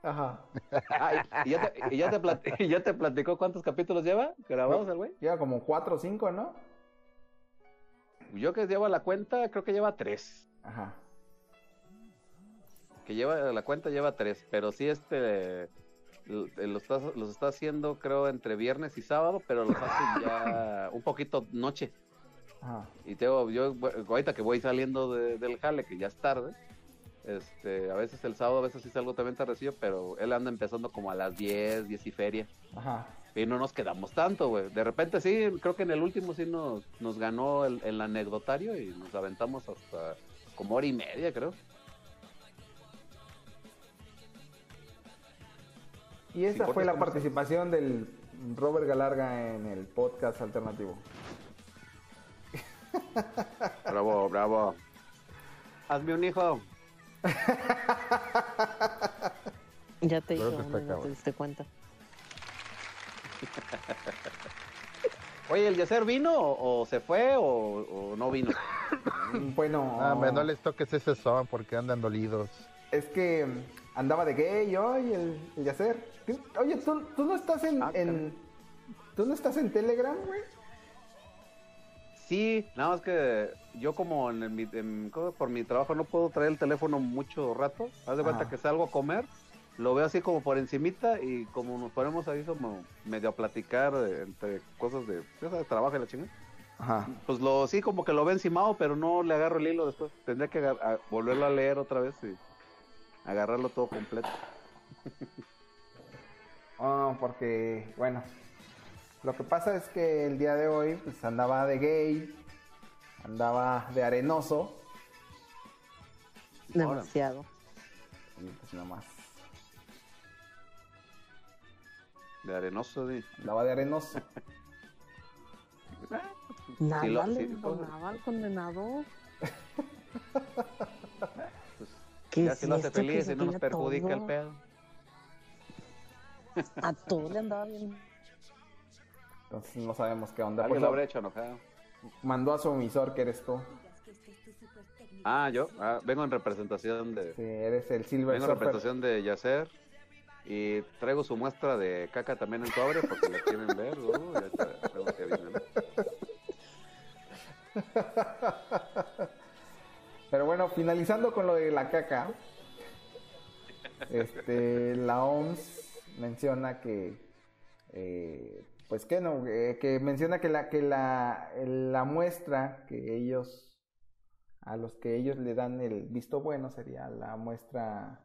Ajá.
Ah, y, y ya te, y ya te plat- (laughs) y ya te platicó cuántos capítulos lleva grabados el güey.
Lleva como cuatro o cinco, ¿no?
Yo que llevo la cuenta, creo que lleva tres.
Ajá.
Que lleva la cuenta lleva tres, pero sí este l- los está, los está haciendo creo entre viernes y sábado, pero los hace ya un poquito noche.
Ajá.
Y tengo, yo ahorita que voy saliendo de- del jale, que ya es tarde, este, a veces el sábado, a veces sí salgo también tardecillo, pero él anda empezando como a las 10, 10 y feria.
Ajá.
Y no nos quedamos tanto, güey. De repente sí, creo que en el último sí nos, nos ganó el, el anecdotario y nos aventamos hasta como hora y media, creo.
Y esa fue la participación del Robert Galarga en el podcast alternativo. (laughs)
Bravo, bravo. Hazme un hijo. (laughs)
Ya te hizo no te diste cuenta. (laughs)
Oye, ¿el Yacer vino o, o se fue o, o no vino?
Bueno,
Ah, no les toques ese son porque andan dolidos.
es que andaba de gay yo y el, el Yacer. ¿Tú- Oye, ¿tú, tú no estás en,
Ah,
en- ¿Tú no estás en Telegram, güey?
Sí, nada más que yo como en el- en- por mi trabajo no puedo traer el teléfono mucho rato. Haz de cuenta que salgo a comer, lo veo así como por encimita y como nos ponemos ahí como medio a platicar de- entre cosas de, sabes, trabajo y la chingada.
Ajá.
Pues lo sí como que lo ve encimado, pero no le agarro el hilo después. Tendría que volverlo a leer otra vez y agarrarlo todo completo. (laughs)
Ah, porque, bueno, lo que pasa es que el día de hoy, pues andaba de gay, andaba de arenoso,
Demasiado.
y pues nomás,
De arenoso, sí.
andaba de arenoso. (laughs)
Nada
Sí, lo-
le
sí,
condenado. (laughs) ¿Qué
ya si lo hace feliz y no nos perjudica el
todo?
pedo.
A todo le andaba bien.
Entonces no sabemos qué onda.
Alguien
Pues,
lo habrá hecho enojado.
mandó a su emisor que eres tú.
Ah, yo ah, vengo en representación de
Sí, eres el Silver
vengo en representación de Yacer y traigo su muestra de caca también en sobre porque la quieren ver, luego ya está, que. (laughs)
Pero bueno, finalizando con lo de la caca, este, la OMS menciona que, eh, pues que no, eh, que menciona que la que la, la muestra que ellos, a los que ellos le dan el visto bueno sería la muestra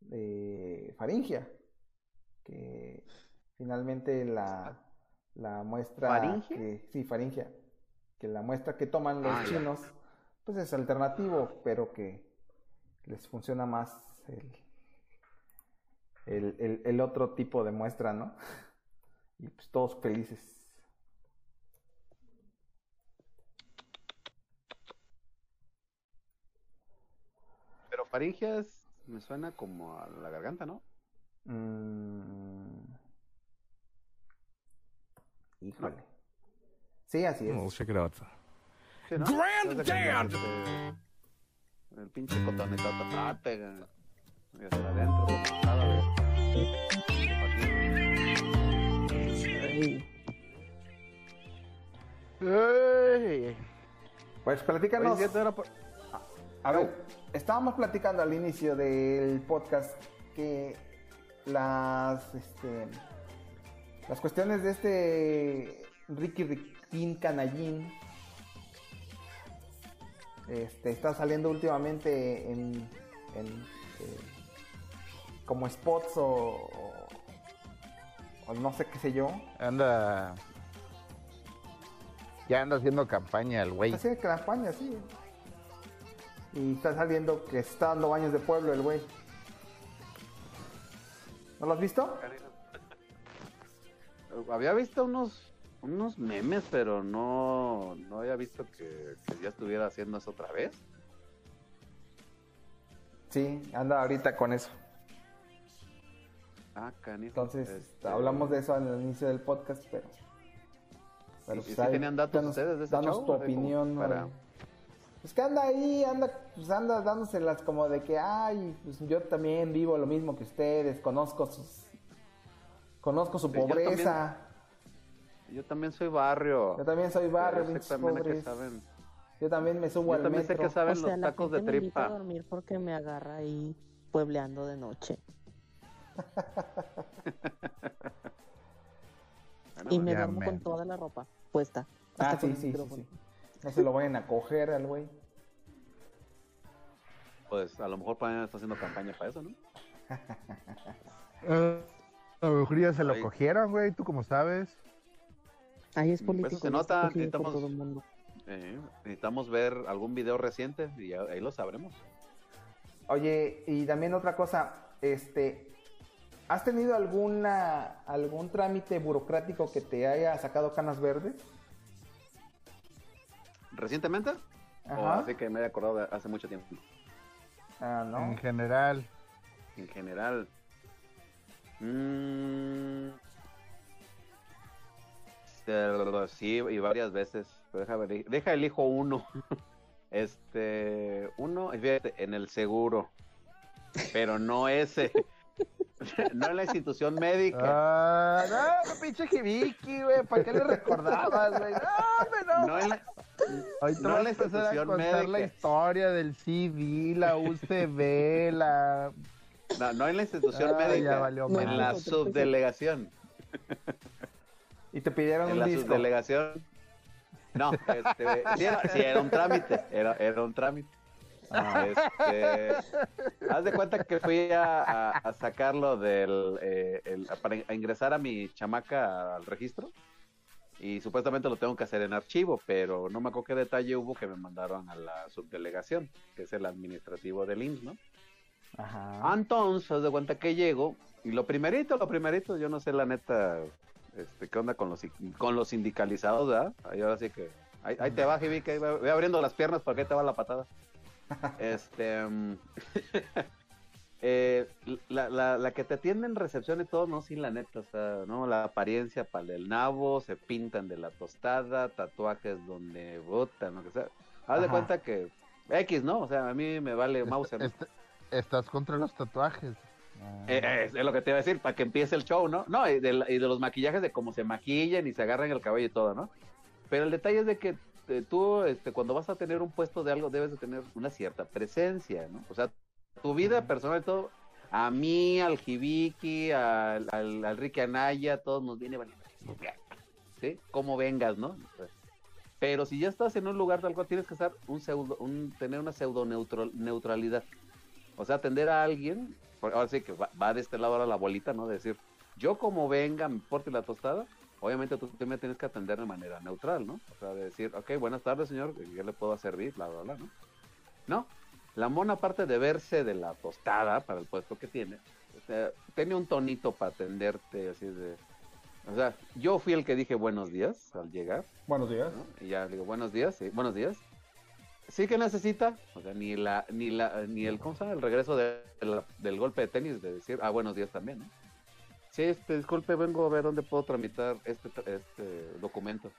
de faringia, que finalmente la, la muestra
¿Faringia?
que, sí, faringia, que la muestra que toman los
Ah,
chinos, pues es alternativo, pero que les funciona más el, el, el- el otro tipo de muestra, ¿no? Y pues todos felices.
Pero faringias me suena como a la garganta, ¿no?
Mm. Híjole. Sí, así es.
We'll check it out.
Sí, ¿no?
Grand
Es de que,
Dad.
este, El pinche cotoneta pega. Y hasta adentro, cada vez.
Pues platícanos.
Oye, ¿sí era por-
A ver, estábamos platicando al inicio del podcast que las este, las cuestiones de este Ricky Riquín Canallín este, está saliendo últimamente en, en, eh, como spots o, o- o no sé qué sé yo.
Anda. Ya anda haciendo campaña el güey.
Así de campaña, sí. Y está saliendo que está dando baños de pueblo el güey. ¿No lo has visto?
Había visto unos unos memes, pero no, no había visto que, que ya estuviera haciendo eso otra vez.
Sí, anda ahorita con eso.
Ah, canijo.
Entonces,
Este,
hablamos de eso al inicio del podcast, pero.
¿Y- y sí
ahí,
tenían datos
danos,
ustedes de ese
danos
show?
tu opinión.
para-.
Pues que anda ahí, anda, pues anda dándoselas como de que, ay, pues yo también vivo lo mismo que ustedes, conozco sus. Conozco su
Sí,
pobreza.
Yo también soy barrio.
Yo también soy barrio, pinches
también
pobres.
saben.
Yo también me subo
Yo
al
también sé que saben
o sea,
los
la
tacos de
gente me a
tripa.
dormir porque me agarra ahí puebleando de noche. (laughs) y me duermo con toda la ropa puesta.
Ah, sí, sí, sí, sí. No se lo vayan a coger al güey.
Pues a lo mejor Pan está haciendo campaña para eso, ¿no? (laughs)
Eh, a lo mejor ya se lo
Ahí.
cogieron, güey. ¿Tú cómo sabes?
Ahí es
Mm,
político.
Eso se nota,
cogido por
necesitamos,
todo el mundo.
eh, necesitamos ver algún video reciente y ahí lo sabremos.
Oye, y también otra cosa, este, ¿has tenido alguna algún trámite burocrático que te haya sacado canas verdes?
¿Recientemente? O
Ajá.
así que me he acordado de hace mucho tiempo.
Ah, no.
En general.
En general. Mm, eh, sí, y varias veces. Deja, deja elijo uno. (laughs) Este, uno, fíjate, en el seguro. Pero no ese. (laughs) no en la institución médica.
Ah, no, pinche Jibiki, güey. ¿Para qué le recordabas, güey? No, no.
No en la, no
vas
la
a
institución
contar la
médica.
historia del CD, la UCB, (laughs) la...
no, no en la institución
Ah,
médica.
valió
en la subdelegación.
Y te pidieron
En
un
la
disco.
subdelegación. No, este, (laughs) sí, era, sí, era un trámite. Era, era un trámite.
Ah,
Este, haz de cuenta que fui a, a- a sacarlo del, eh, el- para a ingresar a mi chamaca al registro y supuestamente lo tengo que hacer en archivo, pero no me acuerdo qué detalle hubo que me mandaron a la subdelegación, que es el administrativo del IMSS, ¿no?
Ajá.
Entonces, haz de cuenta que llego y lo primerito, lo primerito, yo no sé la neta, este, qué onda con los con los sindicalizados, ¿verdad? Ahí ahora sí que, ahí, ahí te va, Jibi, que ahí va- voy abriendo las piernas porque ahí te va la patada. (laughs) Este, mm, (laughs) eh, la, la, la que te atiende en recepción y todo, no, sí, la neta, o sea, no, la apariencia para el nabo, se pintan de la tostada, tatuajes donde botan, lo que sea. Haz de cuenta que X, ¿no? O sea, a mí me vale mouse. ¿no?
Est- estás contra los tatuajes.
Eh, es lo que te iba a decir, para que empiece el show, ¿no? No, y de, la- y de los maquillajes, de cómo se maquillan y se agarran el cabello y todo, ¿no? Pero el detalle es de que eh, tú, este, cuando vas a tener un puesto de algo, debes de tener una cierta presencia, ¿no? O sea, tu vida personal y todo, a mí, al Jibiki, al, al, al Ricky Anaya, todos nos viene valiendo, ¿sí? Como vengas, ¿no? Pero si ya estás en un lugar de algo, tienes que estar un pseudo, un, tener una pseudo neutral, neutralidad. O sea, atender a alguien, ahora sí que va, va de este lado ahora la bolita, ¿no? De decir, yo como venga, me importe la tostada, obviamente tú también tienes que atender de manera neutral, ¿no? O sea, de decir, ok, buenas tardes, señor, ¿qué le puedo servir? Bla, bla, bla, ¿no? No, la mona, aparte de verse de la tostada para el puesto que tiene, este, tiene un tonito para atenderte, así de... O sea, yo fui el que dije buenos días al llegar,
Buenos días.
¿no? Y ya le digo, buenos días, sí, buenos días. Sí que necesita, o sea, ni la, ni la, ni el, ¿cómo se llama? El regreso de, de la- del golpe de tenis, de decir, ah, buenos días también, ¿no? Sí, este, disculpe, vengo a ver dónde puedo tramitar este, este documento.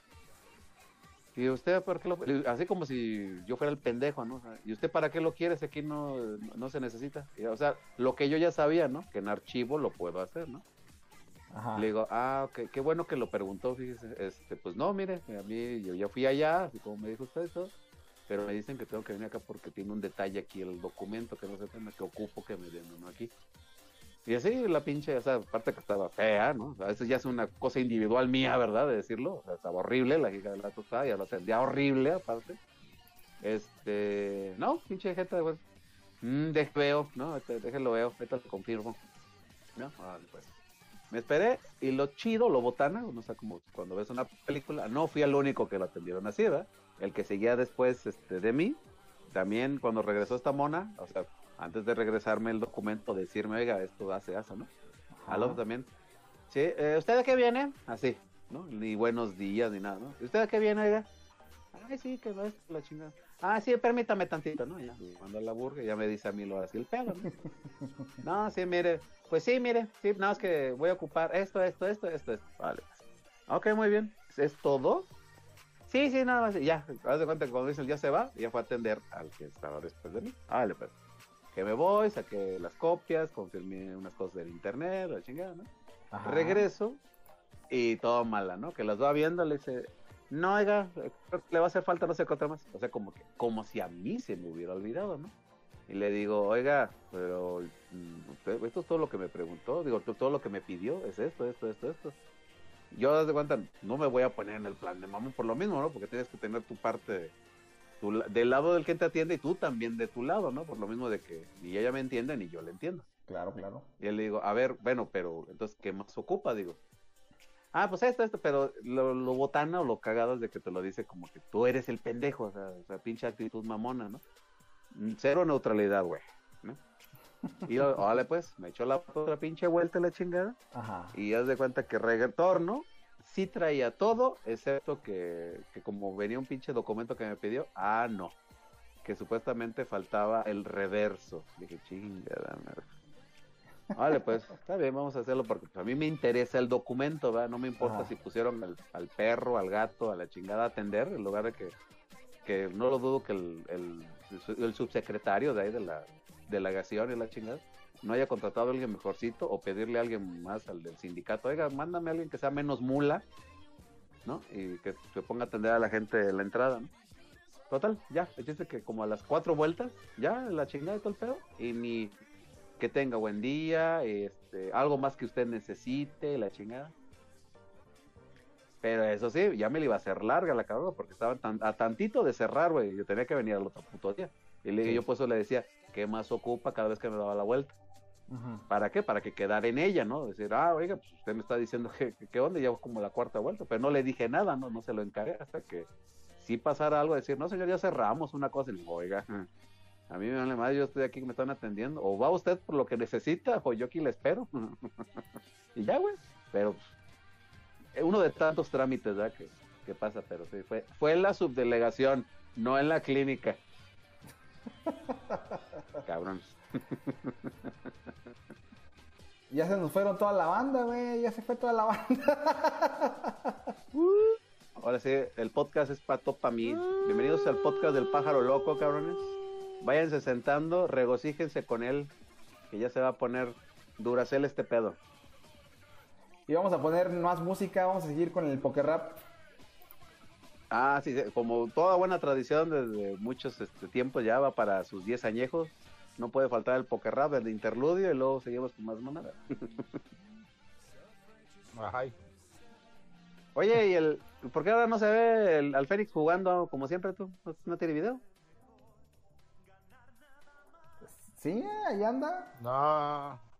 Y usted, ¿por qué lo, así como si yo fuera el pendejo, ¿no? ¿Y usted para qué lo quiere si aquí no, no se necesita? Y, o sea, lo que yo ya sabía, ¿no? Que en archivo lo puedo hacer, ¿no?
Ajá.
Le digo, ah, ok, qué bueno que lo preguntó, fíjese. Este, pues no, mire, a mí, yo ya fui allá, así como me dijo usted y todo, pero me dicen que tengo que venir acá porque tiene un detalle aquí el documento que no sé qué, ocupo que me den uno aquí. Y así la pinche, o sea, aparte que estaba fea, ¿no? O sea, eso ya es una cosa individual mía, ¿verdad? De decirlo. O sea, estaba horrible la hija de la tostada, ya lo atendía horrible, aparte. Este, no, pinche gente, pues, mm, de- veo, ¿no? Este, Déjenlo veo, ahorita lo confirmo. ¿No? Órale, pues. Me esperé y lo chido, lo botana, no sé, como cuando ves una película, no fui el único que lo atendieron así, ¿verdad? El que seguía después este, de mí, también cuando regresó esta mona, o sea, antes de regresarme el documento, decirme, oiga, esto hace eso, ¿no? Al otro también. Sí, eh, ¿usted de qué viene? Así, ¿no? Ni buenos días ni nada, ¿no? ¿Y ¿Usted de qué viene, oiga? Ay, sí, que va la chingada. Ah, sí, permítame tantito, ¿no? Ya, mando a la burga, ya me dice a mí lo así el pedo, ¿no? (laughs) No, sí, mire, pues sí, mire, sí, nada más que voy a ocupar esto, esto, esto, esto, esto. Vale. Ok, muy bien. ¿Es todo? Sí, sí, nada más. Ya, haz de cuenta que cuando dicen ya se va, ya fue a atender al que estaba después de mí. Vale, pues. Que me voy, saqué las copias, confirmé unas cosas del internet, la chingada, ¿no?
Ajá.
Regreso y todo mala, ¿no? Que las va viendo, le dice, no, oiga, creo que le va a hacer falta no sé qué otra más. O sea, como que, como si a mí se me hubiera olvidado, ¿no? Y le digo, oiga, pero mm, usted- esto es todo lo que me preguntó, digo, todo lo que me pidió es esto, esto, esto, esto. Yo, das de cuenta, no me voy a poner en el plan de mamón por lo mismo, ¿no? Porque tienes que tener tu parte tu del lado del que te atiende y tú también de tu lado, ¿no? Por lo mismo de que ni ella me entiende ni yo le entiendo.
Claro, claro.
Y él le digo, a ver, bueno, pero entonces, ¿qué más ocupa? Digo, ah, pues esto, esto, pero lo, lo botana o lo cagado es de que te lo dice como que tú eres el pendejo, o sea, o sea pinche actitud mamona, ¿no? Mm, Cero neutralidad, güey. Y yo, órale, pues, me echó la otra pinche vuelta la chingada
Ajá.
y haz de cuenta que retorno, sí traía todo, excepto que, que como venía un pinche documento que me pidió, ah, no, que supuestamente faltaba el reverso. Dije, chingada, madre. Vale, pues, está bien, vamos a hacerlo porque pues, a mí me interesa el documento, ¿verdad? No me importa
Ajá.
si pusieron al, al perro, al gato, a la chingada a atender, en lugar de que, que no lo dudo que el, el, el subsecretario de ahí de la, subdelegación y la chingada no haya contratado a alguien mejorcito o pedirle a alguien más al del sindicato, oiga, mándame a alguien que sea menos mula, ¿no? Y que se ponga a atender a la gente en la entrada, ¿no? Total, ya, el chiste que como a las cuatro vueltas, ya la chingada de todo el pedo, y mi que tenga buen día, este, algo más que usted necesite, la chingada. Pero eso sí, ya me la iba a hacer larga la cabrón, porque estaba tan- a tantito de cerrar, güey. Yo tenía que venir al otro puto día. Y le,
Sí.
yo por eso le decía, ¿qué más ocupa cada vez que me daba la vuelta? ¿Para qué? Para que quedara en ella, ¿no? Decir, ah, oiga, pues usted me está diciendo que, que- qué onda, ya como la cuarta vuelta, pero no le dije nada, ¿no? No se lo encaré hasta que si pasara algo, decir, no, señor, ya cerramos una cosa, y le digo, oiga, a mí me vale madre, yo estoy aquí, me están atendiendo, o va usted por lo que necesita, o yo aquí le espero, (laughs) y ya, güey, pero pues, uno de tantos trámites, ¿verdad? Que, que pasa, pero sí, fue, fue en la subdelegación, no en la clínica. (laughs) Cabrón. (laughs)
Ya se nos fueron toda la banda, güey. Ya se fue toda la banda. (laughs)
Ahora sí, el podcast es pato para mí. Bienvenidos al podcast del pájaro loco, cabrones. Váyanse sentando, regocíjense con él, que ya se va a poner duracel este pedo.
Y vamos a poner más música. Vamos a seguir con el poker rap.
Ah, sí, como toda buena tradición desde muchos este, tiempos ya va para sus 10 añejos. No puede faltar el poker rap, el interludio y luego seguimos con más manada.
Ay. (laughs)
Oye, ¿y el por qué ahora no se ve el, al Fénix jugando como siempre tú? ¿No, no tiene video?
Sí, ahí anda.
No.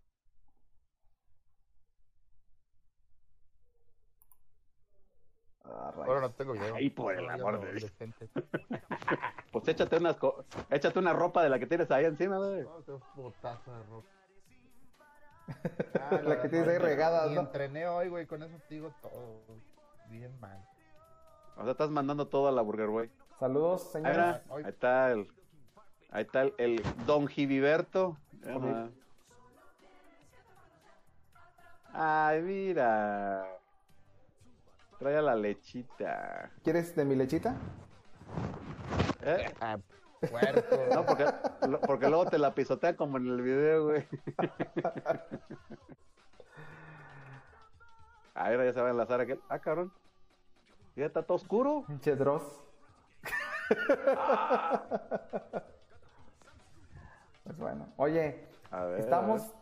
Ah.
Ahora no tengo video.
Ay, por el amor de Dios. (laughs) Pues échate unas co- échate una ropa de la que tienes ahí encima, güey.
No, qué de ropa. (laughs)
La que tienes ahí regada, ¿no?
entrené hoy, güey, con eso te digo todo. Bien mal.
O sea, estás mandando todo a la Burger Boy.
Saludos,
Ahí,
señores.
mira, ahí está el ahí está el, el Don Giviberto. Ajá. Ay, mira. Trae a la lechita.
¿Quieres de mi lechita?
¿Eh? (laughs)
Ah, puerco.
No, porque, porque luego te la pisotean como en el video, güey. (laughs) Ah, ahora ya se va a enlazar aquel. Ah, cabrón. Ya está todo oscuro.
Pinche Dross. (laughs) Pues bueno. Oye,
A ver.
estamos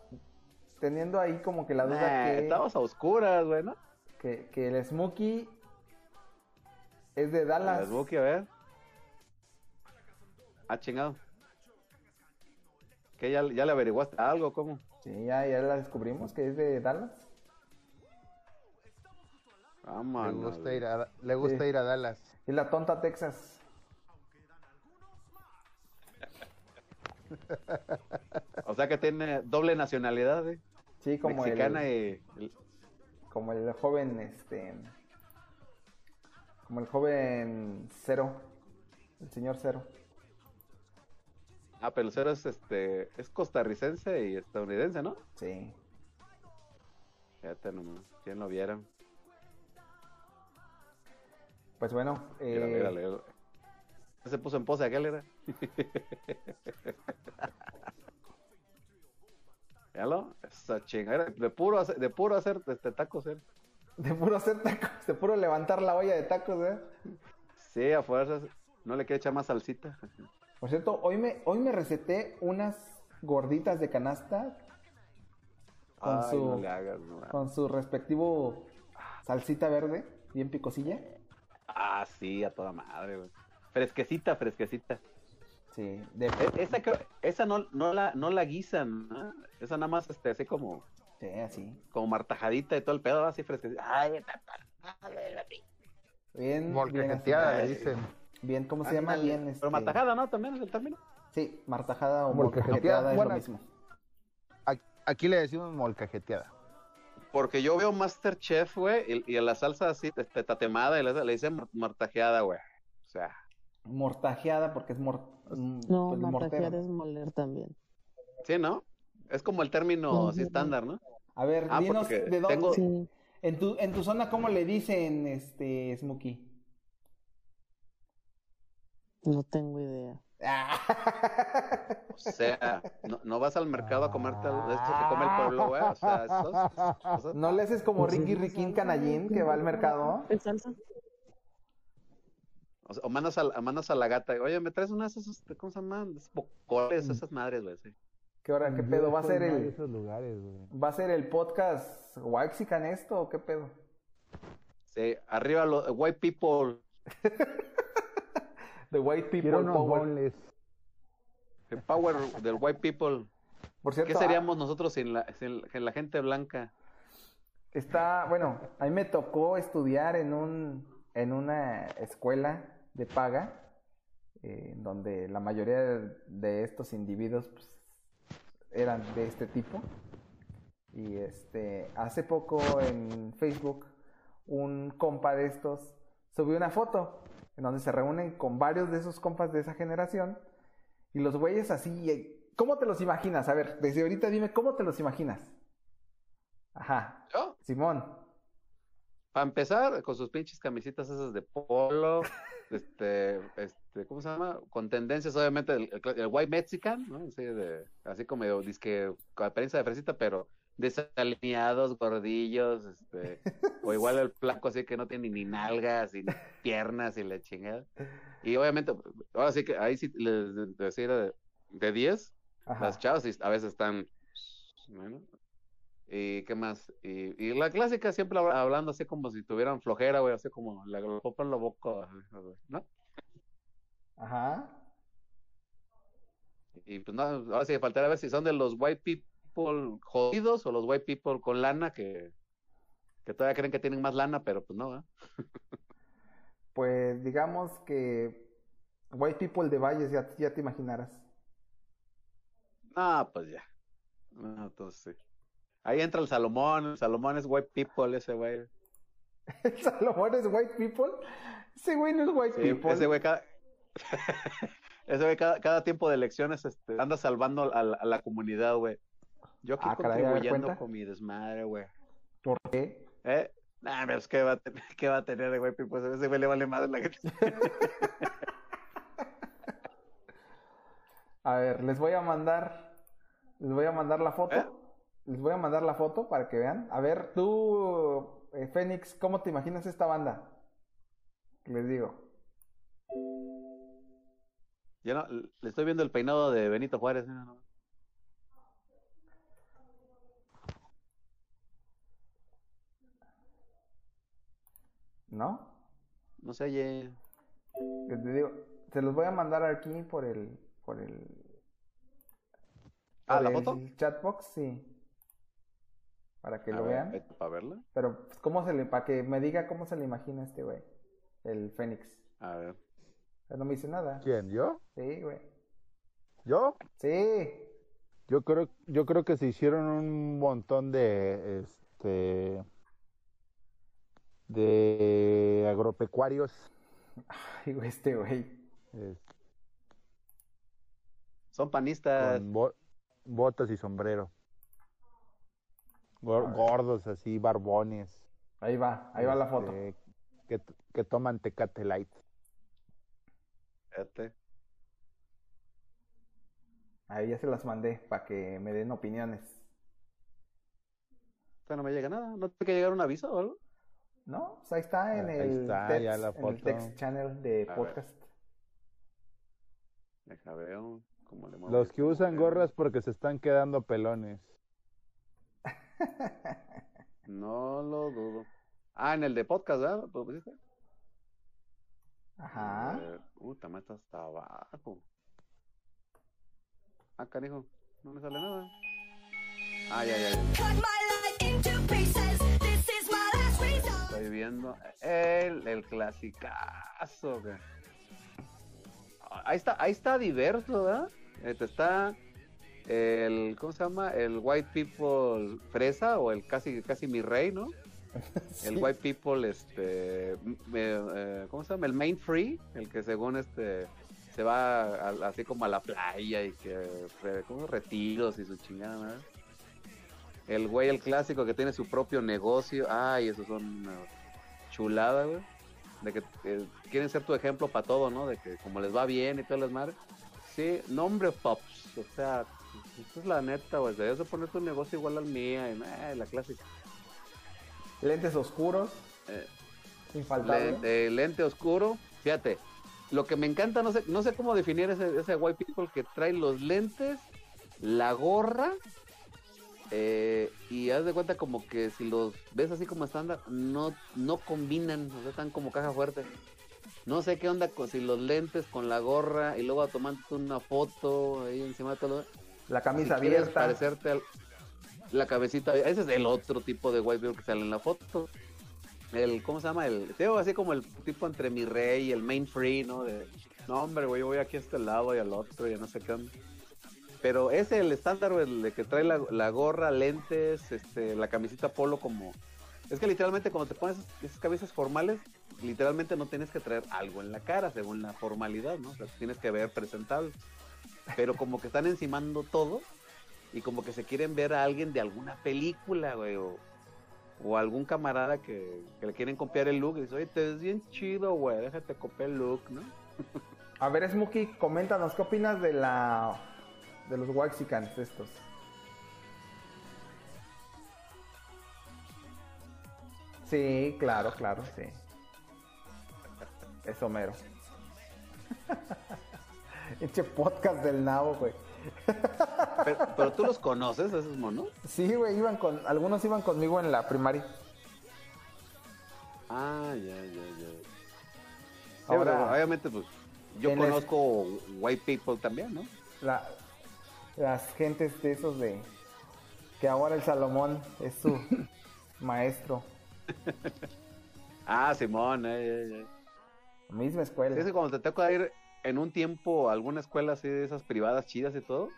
teniendo ahí como que la duda
Nah,
que,
Estamos a oscuras, güey, ¿no?
Que, que el Smokey es de Dallas.
El Smokey, a ver. Ah, chingado. ¿Qué? ¿Ya, ya le averiguaste algo? ¿Cómo?
Sí, ya, ya la descubrimos que es de Dallas.
Le
Vámonos.
gusta ir a, le gusta
Sí.
ir a Dallas.
Es la tonta Texas.
O sea que tiene doble nacionalidad, ¿eh?
Sí, como
Mexicana
el,
y...
como el joven, este, como el joven Cero, el señor Cero.
Ah, pero el cero es, este, es costarricense y estadounidense, ¿no?
Sí.
Fíjate nomás, ¿quién lo viera?
Pues bueno,
Mira,
eh,
mírale. Se puso en pose aquel, era. (laughs) Míralo, esa chingadera, de puro hacer, de puro hacer este tacos, ¿eh?
de puro hacer tacos, de puro levantar la olla de tacos, ¿eh?
Sí, a fuerzas, no le quiere echar más salsita.
Por cierto, hoy me, hoy me receté unas gorditas de canasta con
Ay,
su
no le hagas, no.
con su respectivo salsita verde, bien picosilla.
Ah, sí, a toda madre, güey. Fresquecita, fresquecita.
Sí, de,
E- Esa, esa no, no, la, no la guisan, ¿no? Esa nada más, este, así como,
sí, así.
como martajadita y todo el pedo, así fresquecita. Ay,
Bien,
Molcajeteada, le dicen.
bien, ¿cómo se llama? Bien, este,
Pero martajada, ¿no? También es el término.
Sí, martajada o
Molcajeteada,
molcajeteada es lo mismo.
Aquí le decimos molcajeteada.
Porque yo veo Masterchef, güey, y, y la salsa así, este, tatemada, y le, le dicen mar- martajeada, güey. O sea,
Mortajeada porque es mor, mm,
No,
pues,
martajear
mortero.
es moler también.
sí, ¿no? Es como el término estándar, ¿no?
A ver,
Ah,
dinos
porque
de dónde.
tengo-
Sí.
En tu, en tu zona, ¿cómo le dicen, este, Smokey?
No tengo idea.
O sea, no, no vas al mercado a comerte de esto que come el pueblo, güey. O sea, estos- (laughs)
¿No le haces como Ricky Riquín Canallín que va al mercado?
¿En salsa?
O, sea, o mandas, a, mandas a la gata, oye, ¿me traes unas de esas, ¿cómo se llaman? Esos bocoles, esas madres, güey, sí.
¿Qué hora, qué pedo? ¿Va a ser el,
esos lugares,
va a ser el podcast Waxican esto o qué pedo?
Sí, arriba los white people, (laughs)
The White People
Quiero unos
Power.
el power del white people.
Por cierto,
¿Qué seríamos nosotros sin la, sin la- sin la gente blanca?
Está, bueno, a mí me tocó estudiar en un en una escuela de paga, eh, en donde la mayoría de, de estos individuos pues, eran de este tipo. Y este, hace poco en Facebook, un compa de estos subió una foto en donde se reúnen con varios de esos compas de esa generación. Y los güeyes así, eh, ¿cómo te los imaginas? A ver, desde ahorita dime, ¿cómo te los imaginas? Ajá.
¿Yo?
Simón.
Para empezar, con sus pinches camisitas esas de polo, (laughs) este, este, ¿cómo se llama? Con tendencias, obviamente, el, el- el white mexican, ¿no? Así, de, así como disque, con apariencia de fresita, pero desalineados, gordillos, este, o igual el flaco así que no tiene ni nalgas, ni piernas, y la chingada. Y obviamente, ahora sí que ahí sí les decía de, de 10,
Ajá.
las chavas a veces están, bueno, ¿Y qué más? Y, y la clásica siempre habla- hablando así como si tuvieran flojera, güey, así como la copa en la boca, ¿no?
Ajá.
Y pues no, ahora sí faltaría ver si son de los white people jodidos o los white people con lana que, que todavía creen que tienen más lana, pero pues no, ¿eh? (laughs)
Pues digamos que White People de Valles ya, ya te imaginarás.
No, pues ya. No, entonces sí. Ahí entra el Salomón, el Salomón es white people ese güey. (laughs)
¿El Salomón es White People? Ese güey no es White
Sí,
People.
ese güey cada... (laughs) ese güey cada, cada tiempo de elecciones este, anda salvando a la, a la comunidad, güey. Yo aquí
Ah, caray, ¿ya me
contribuyendo con mi desmadre, güey.
¿Por qué?
¿Eh? Nah, pero es que va a tener, (laughs) ¿qué va a tener de güey? Pues ese güey le vale más la gente.
A ver, les voy a mandar. Les voy a mandar la foto.
¿Eh?
Les voy a mandar la foto para que vean. A ver, tú, eh, Fénix, ¿cómo te imaginas esta banda? Les digo.
Yo no, le estoy viendo el peinado de Benito Juárez. ¿no? No.
¿No?
No sé, oye.
Que te digo, se los voy a mandar aquí por el, por el,
Ah, ¿la
el
foto?
chatbox, sí. Para que
A
lo
ver,
vean.
Para verla.
Pero, pues, ¿cómo se le, para que me diga cómo se le imagina este güey? El Fénix.
A ver.
Pero no me dice nada.
¿Quién? ¿Yo?
Sí, güey.
¿Yo?
Sí.
Yo creo, yo creo que se hicieron un montón de, este, de agropecuarios.
Ay, güey, este güey.
es-
Son panistas.
con bo- botas y sombrero. Gordos así, barbones.
Ahí va, ahí va la foto.
este, Que, que toman Tecate Light.
Fíjate.
Ahí ya se las mandé para que me den opiniones.
O sea, no me llega nada. ¿No tiene que llegar un aviso o algo?
¿No? Pues ahí está en
Ahí
el,
está,
text,
ya la
en el text channel de
A ver.
podcast.
Deja veo cómo le muevo
Los que usan gorras porque se están quedando pelones.
No lo dudo. Ah, en el de podcast, ¿verdad? ¿Lo pusiste?
Ajá.
A ver, Uh, también está hasta abajo. Ah, canijo. No me sale nada. Ya, ya, ya. Estoy viendo el, el clasicazo. güey. Ahí está, ahí está diverso, ¿verdad? Este está el, ¿cómo se llama? El White People Fresa o el casi, casi mi rey, ¿no? (laughs) El. White People, este, eh, ¿cómo se llama? El Main Free, el que según este se va a- así como a la playa y que, como retiros y su chingada, ¿verdad? El güey, el clásico que tiene su propio negocio. Ay, esos son una chulada, güey. De que eh, quieren ser tu ejemplo para todo, ¿no? De que como les va bien y todas las madres. Sí, nombre Pops. O sea, esa es la neta, güey. Debes de poner tu negocio igual al mío. Y, eh, la clásica.
Lentes oscuros.
Eh,
Infaltable.
Le- eh, lente oscuro. Fíjate, lo que me encanta, no sé, no sé cómo definir ese, ese white people que trae los lentes, la gorra, eh, y haz de cuenta como que si los ves así como estándar, no, no combinan, o sea, están como caja fuerte. No sé qué onda con si los lentes con la gorra y luego tomándote una foto ahí encima de todo.
La camisa
si
abierta.
parecerte al- la cabecita, ese es el otro tipo de white people que sale en la foto el ¿cómo se llama? El tengo así como el tipo entre mi rey y el main free, ¿no? De no, hombre, güey, yo voy aquí a este lado y al otro y no sé qué onda. Pero ese el estándar, güey, el de que trae la, la gorra, lentes, este, la camisita polo como es que literalmente cuando te pones esas camisas formales, literalmente no tienes que traer algo en la cara según la formalidad, ¿no? O sea, tienes que ver presentable. Pero como que están encimando todo y como que se quieren ver a alguien de alguna película, güey, o, o algún camarada que, que le quieren copiar el look y dice, oye, te ves bien chido, güey, déjate copiar el look, ¿no?
A ver, Smokey, coméntanos, ¿qué opinas de la de los Waxicans estos? Sí, claro, claro, sí. Es Homero. (laughs) Eche podcast del nabo, güey.
Pero, pero tú los conoces, esos monos.
Sí, güey, iban con, algunos iban conmigo en la primaria.
Ah, ya, ya, ya. Sí,
Ahora,
obviamente, pues, yo conozco white people también, ¿no?
La, las gentes de esos de que ahora el Salomón es su (laughs) maestro.
Ah, Simón, eh, eh, eh.
Misma escuela.
Es que cuando te toca ir en un tiempo alguna escuela así de esas privadas chidas y todo,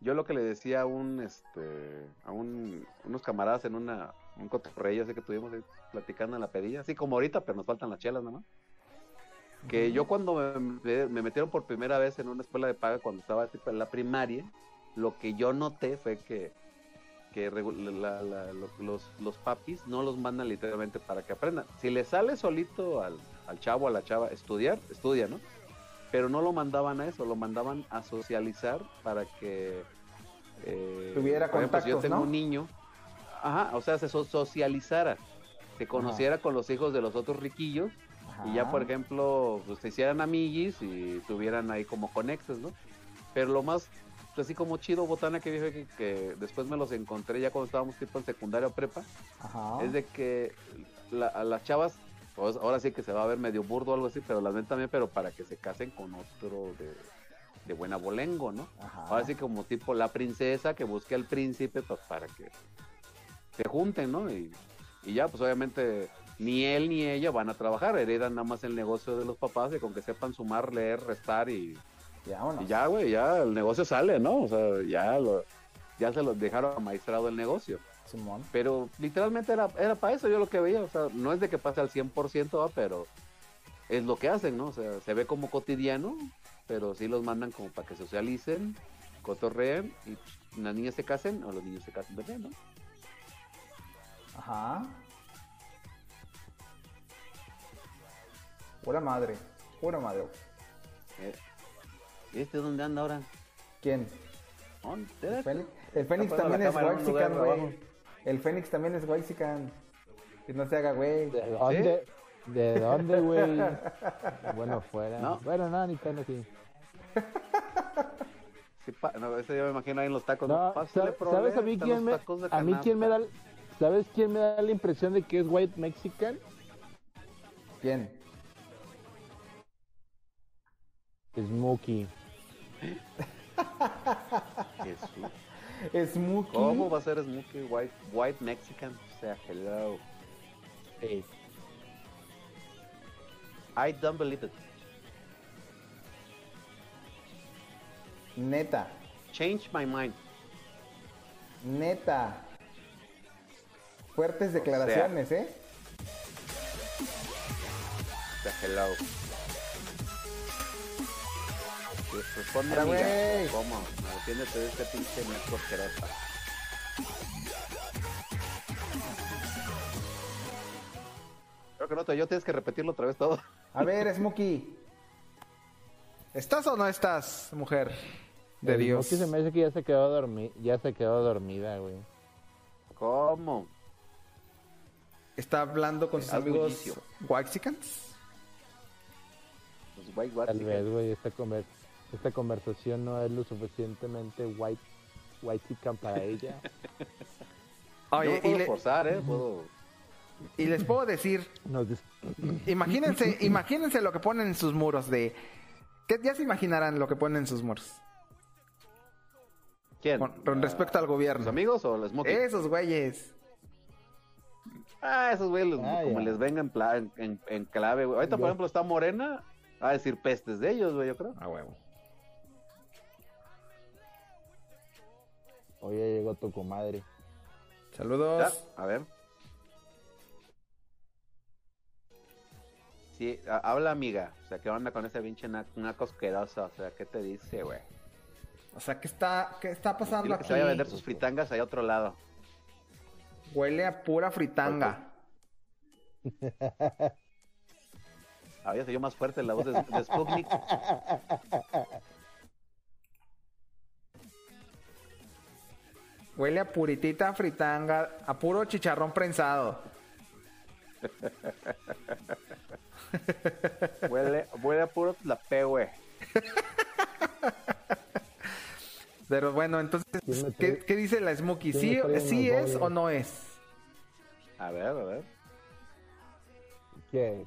yo lo que le decía a un, este, a un, unos camaradas en una, un cotorreo así que tuvimos ahí platicando en la pedilla, así como ahorita, pero nos faltan las chelas nada más. Que yo cuando me, me metieron por primera vez en una escuela de paga cuando estaba en la primaria, lo que yo noté fue que, que la- la- lo- los, los papis no los mandan literalmente para que aprendan. Si le sale solito al, al chavo, a la chava, estudiar, estudia, ¿no? Pero no lo mandaban a eso, lo mandaban a socializar para que... eh,
Tuviera
ejemplo, si yo
contactos,
tengo
¿no?
un niño, ajá, o sea, se so- socializara, se conociera con los hijos de los otros riquillos y ya, por ejemplo, pues se hicieran amiguis y tuvieran ahí como conexos, ¿no? Pero lo más, pues, así como chido, botana que dije que, que después me los encontré ya cuando estábamos tipo en secundaria o prepa,
Ajá.
es de que la- a las chavas, pues ahora sí que se va a ver medio burdo o algo así, pero las ven también, pero para que se casen con otro de, de buen abolengo, ¿no? Ahora sí como tipo la princesa que busque al príncipe, pues para que se junten, ¿no? Y, y ya, pues obviamente ni él ni ella van a trabajar, heredan nada más el negocio de los papás y con que sepan sumar, leer, restar y, y ya, güey, ya el negocio sale, ¿no? O sea, ya lo, ya se los dejaron amaestrado el negocio.
Simón.
Pero literalmente era, era para eso yo lo que veía, o sea, no es de que pase al 100%, ¿va? pero es lo que hacen, ¿no? O sea, se ve como cotidiano, pero sí los mandan como para que socialicen, cotorreen y pues, las niñas se casen o los niños se casen también, ¿no?
Ajá. Pura madre. Pura madre.
Eh, ¿Este dónde anda ahora?
¿Quién?
¿Dónde?
El Fénix, el Fénix
Está
también es Waxican, güey. El Fénix también es Waxican. Que no se haga, güey.
¿De dónde? ¿De dónde, güey? (laughs) Bueno, fuera.
No.
Bueno, no, ni tan así. (laughs)
Sí, pa- no, ese yo me imagino ahí en los tacos.
No,
Pásale,
sa- ¿sabes a mí quién me, a mí quién me da. ¿sabes quién me da la impresión de que es white mexican?
¿Quién?
Smokey. (laughs)
Jesús.
Smokey.
¿Cómo va a ser Smokey White, white Mexican? O sea, hello. I don't believe it.
Neta.
Change my mind.
Neta. Fuertes declaraciones, ¿eh?
O sea, hello. Responde,
güey.
¿Cómo? Defiéndete de este pinche metro asquerosa. Creo que no, yo tienes que repetirlo otra vez todo.
A ver, Smokey. ¿Estás o no estás, mujer de
El
Dios?
Smokey se me hace que ya se quedó dormi ya se quedó dormida, güey.
¿Cómo?
¿Está hablando con sus amigos. Waxicans?
Pues, white
Tal vez, güey, conver- esta conversación no es lo suficientemente white, white para ella. (laughs)
Oye,
puedo
y, le-
forzar, ¿eh? Puedo...
y les puedo decir,
dis-
imagínense, (laughs) imagínense lo que ponen en sus muros de... ¿Qué ya se imaginarán lo que ponen en sus muros?
¿Quién?
Con, con respecto al
¿Los
gobierno.
amigos o los Smokey?
Esos güeyes.
Ah, esos güeyes, los-
Ah,
como
ya.
les venga en, pla- en, en- en clave, güey. Ahorita, por ejemplo, está Morena. A decir pestes de ellos, güey, yo creo.
A huevo.
Hoy ya llegó tu comadre.
Ya,
Saludos.
a ver. Sí, habla amiga. O sea, ¿qué onda con ese pinche na- naco asqueroso? O sea, ¿qué te dice, güey?
O sea, ¿qué está, qué está pasando
Dile que
aquí?
se vaya a vender sus fritangas ahí a otro lado.
Huele a pura fritanga.
Había sido más fuerte la voz de, de Sputnik. (laughs)
Huele a puritita fritanga, a puro chicharrón prensado.
Huele, huele a puro la P, güey.
Pero bueno, entonces,
¿Quién me
¿qué, dice la Smokey? ¿Sí, es o no es?
A ver, a ver.
¿Qué?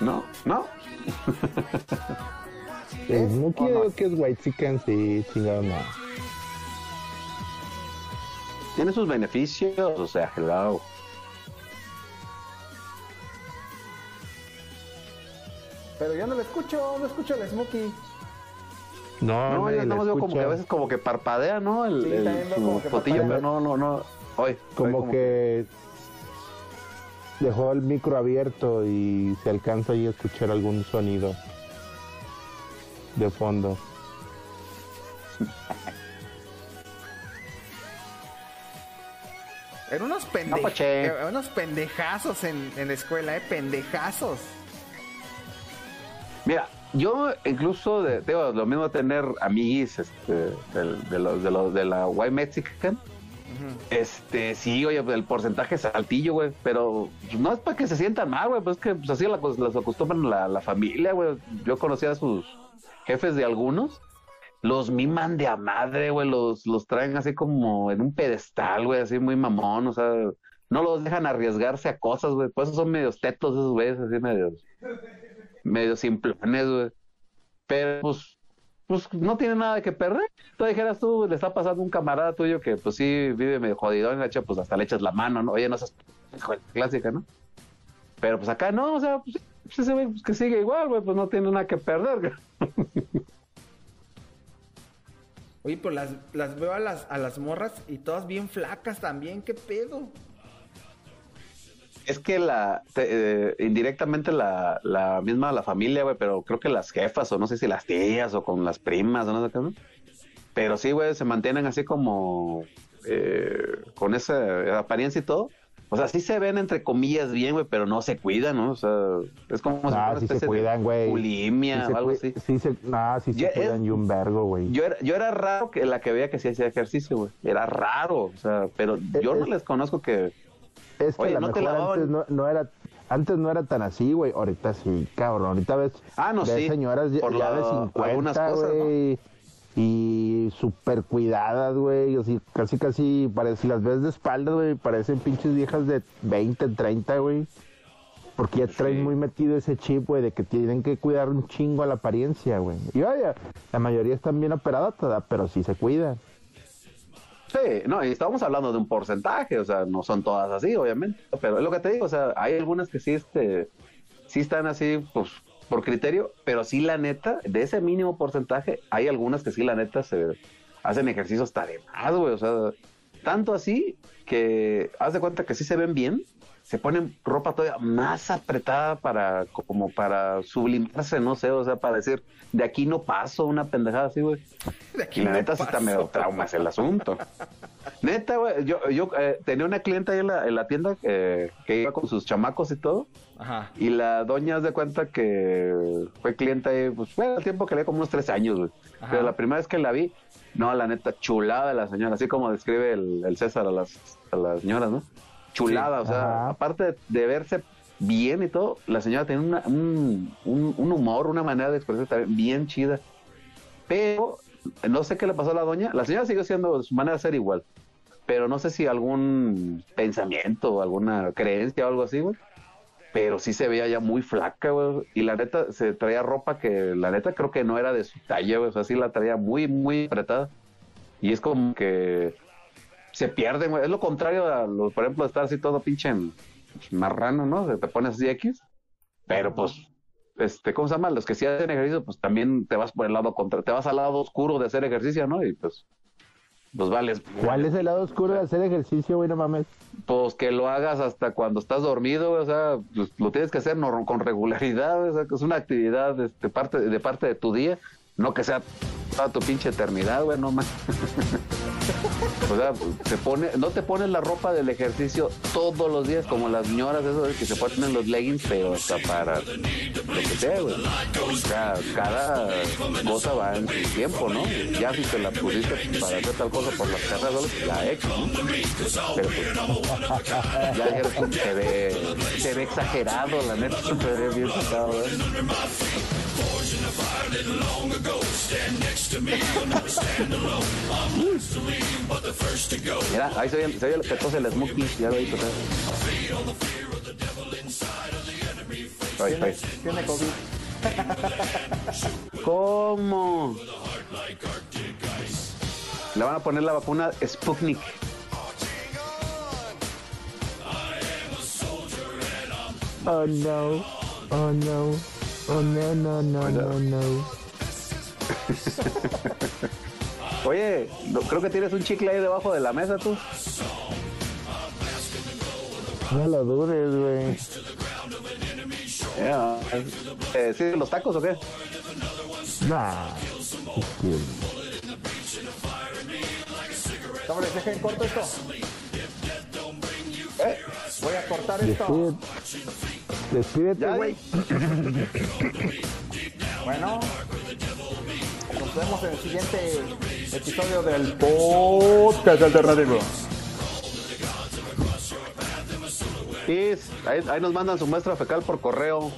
No, no. (laughs)
O no?
digo que es white chicken, sí, chingado no.
Tiene sus beneficios, o sea, hello.
Pero yo no lo escucho, no escucho la Smokey.
No,
No, más veo como que a veces como que parpadea, ¿no? El,
Sí,
el- su
como que
fotillo,
parpadea.
pero no, no, no. Hoy,
Como que dejó el micro abierto y se alcanza ahí a escuchar algún sonido de fondo.
Eran unos, pende-
No, Pache.
eh, unos pendejazos en, en la escuela, ¿eh? Pendejazos.
Mira, yo incluso, de, digo, lo mismo tener amiguis este, del- de, los, de, los, de la White Mexican. Este, sí, oye, el porcentaje es altillo, güey, pero no es para que se sientan mal, güey, pues es que pues, así la- las acostumbran la, la familia, güey. Yo conocía a sus jefes de algunos, los miman de a madre, güey, los, los traen así como en un pedestal, güey, así muy mamón, o sea, no los dejan arriesgarse a cosas, güey, por eso son medios tetos esos güeyes, así medios, medios simplones, güey. Pero, pues, pues no tiene nada que perder. Tú dijeras tú, le está pasando un camarada tuyo que pues sí vive medio jodidón, gacho, pues hasta le echas la mano, ¿no? Oye, no seas clásica, ¿no? Pero pues acá no, o sea, pues, pues ese güey pues, que sigue igual, güey, pues no tiene nada que perder, güey.
Oye, pues las, las veo a las, a las morras y todas bien flacas también, ¿qué pedo?
Es que la, te- eh, indirectamente la, la misma la familia, güey, pero creo que las jefas, o no sé si las tías, o con las primas, o no sé qué, ¿no? Pero sí, güey, se mantienen así como eh, con esa apariencia y todo. O sea, sí se ven entre comillas bien, güey, pero no se cuidan, ¿no? O sea, es como si fuera
Ah,
una
sí se cuidan, güey.
bulimia
Sí se
o algo así.
Sí se, nah, sí se
Ya es-
cuidan y un vergo, güey.
Yo era, yo era raro que la que veía que sí hacía ejercicio, güey. Era raro, o sea, pero yo no
es-
les conozco que...
Es que
Oye,
a lo
no te
mejor antes no, no era antes no era tan así, güey. Ahorita sí, cabrón. Ahorita ves,
Ah, no,
ves
sí.
señoras
Por
ya
la-
de
algunas
50,
cosas, ¿no?
güey. Y súper cuidadas, güey. Así, casi, casi, parece, si las ves de espaldas, güey, parecen pinches viejas de 20, 30, güey. Porque ya traen
Sí.
muy metido ese chip, güey, de que tienen que cuidar un chingo a la apariencia, güey. Y vaya, la mayoría están bien operadas, pero sí se cuidan.
Sí, no, y estamos hablando de un porcentaje, o sea, no son todas así, obviamente, pero es lo que te digo, o sea, hay algunas que sí, este, sí están así, pues, por criterio, pero sí, la neta, de ese mínimo porcentaje, hay algunas que sí, la neta, se hacen ejercicios hasta güey, o sea, tanto así que haz de cuenta que sí se ven bien, se ponen ropa todavía más apretada para, como para sublimarse, no sé, o sea, para decir, de aquí no paso, una pendejada así, güey.
De aquí
Y la
no
neta sí está medio traumas el asunto. Neta, güey, yo, yo eh, tenía una clienta ahí en la, en la tienda eh, que iba con sus chamacos y todo.
Ajá.
Y la doña de cuenta que fue clienta ahí, pues fue el tiempo que le como unos tres años, güey. Pero la primera vez que la vi, no, la neta, chulada la señora, así como describe el, el César a las, a las señoras, ¿no? Chulada, o sea,
Ajá.
aparte de, verse bien y todo, la señora tiene una- un, un, un humor, una manera de expresarse también bien chida. Pero no sé qué le pasó a la doña, la señora siguió siendo su manera de ser igual. Pero no sé si algún pensamiento, alguna creencia o algo así, güey pero sí se veía ya muy flaca, güey. Y la neta, se traía ropa que la neta creo que no era de su talla, güey. O sea, sí la traía muy, muy apretada. Y es como que se pierden, güey. Es lo contrario a, lo, por ejemplo, de estar así todo pinche en- marrano, ¿no? Te pones así X. Pero pues, este, ¿cómo se llama? Los que sí hacen ejercicio, pues también te vas por el lado contra, te vas al lado oscuro de hacer ejercicio, ¿no? Y pues, pues vales.
¿Cuál es el lado oscuro de hacer ejercicio, güey? No mames.
Pues que lo hagas hasta cuando estás dormido, güey, o sea, pues, lo tienes que hacer no- con regularidad, güey, o sea, que es una actividad de, parte, de parte de tu día, no que sea toda tu pinche eternidad, güey, no más. (laughs) o sea, te pone, no te pones la ropa del ejercicio todos los días, como las señoras, de que se ponen los leggings, pero hasta para lo que sea, güey. O sea, cada cosa va en su tiempo, ¿no? Ya si te la pusiste para hacer tal cosa por las pues, la X, ¿no? Pero pues, (laughs) ya se ve, se ve exagerado, la neta, (laughs) se ve bien sacado, ¿eh? Mira, ahí se oye, se oye que tose el Smokey, ya lo
tiene COVID. (laughs)
¿Cómo? Le van a poner la vacuna Sputnik.
Oh no. Oh no. Oh no, no, no, no, no. (laughs)
Oye, creo que tienes un chicle ahí debajo de la mesa tú.
No lo dudes, güey.
Ya, eh, ¿Sí, los tacos o qué?
Nah.
Cabres, dejen corto esto.
Eh,
Voy a cortar esto.
Despídete, güey. (laughs)
Bueno, nos vemos en el siguiente episodio del podcast alternativo.
Ahí, ahí nos mandan su muestra fecal por correo.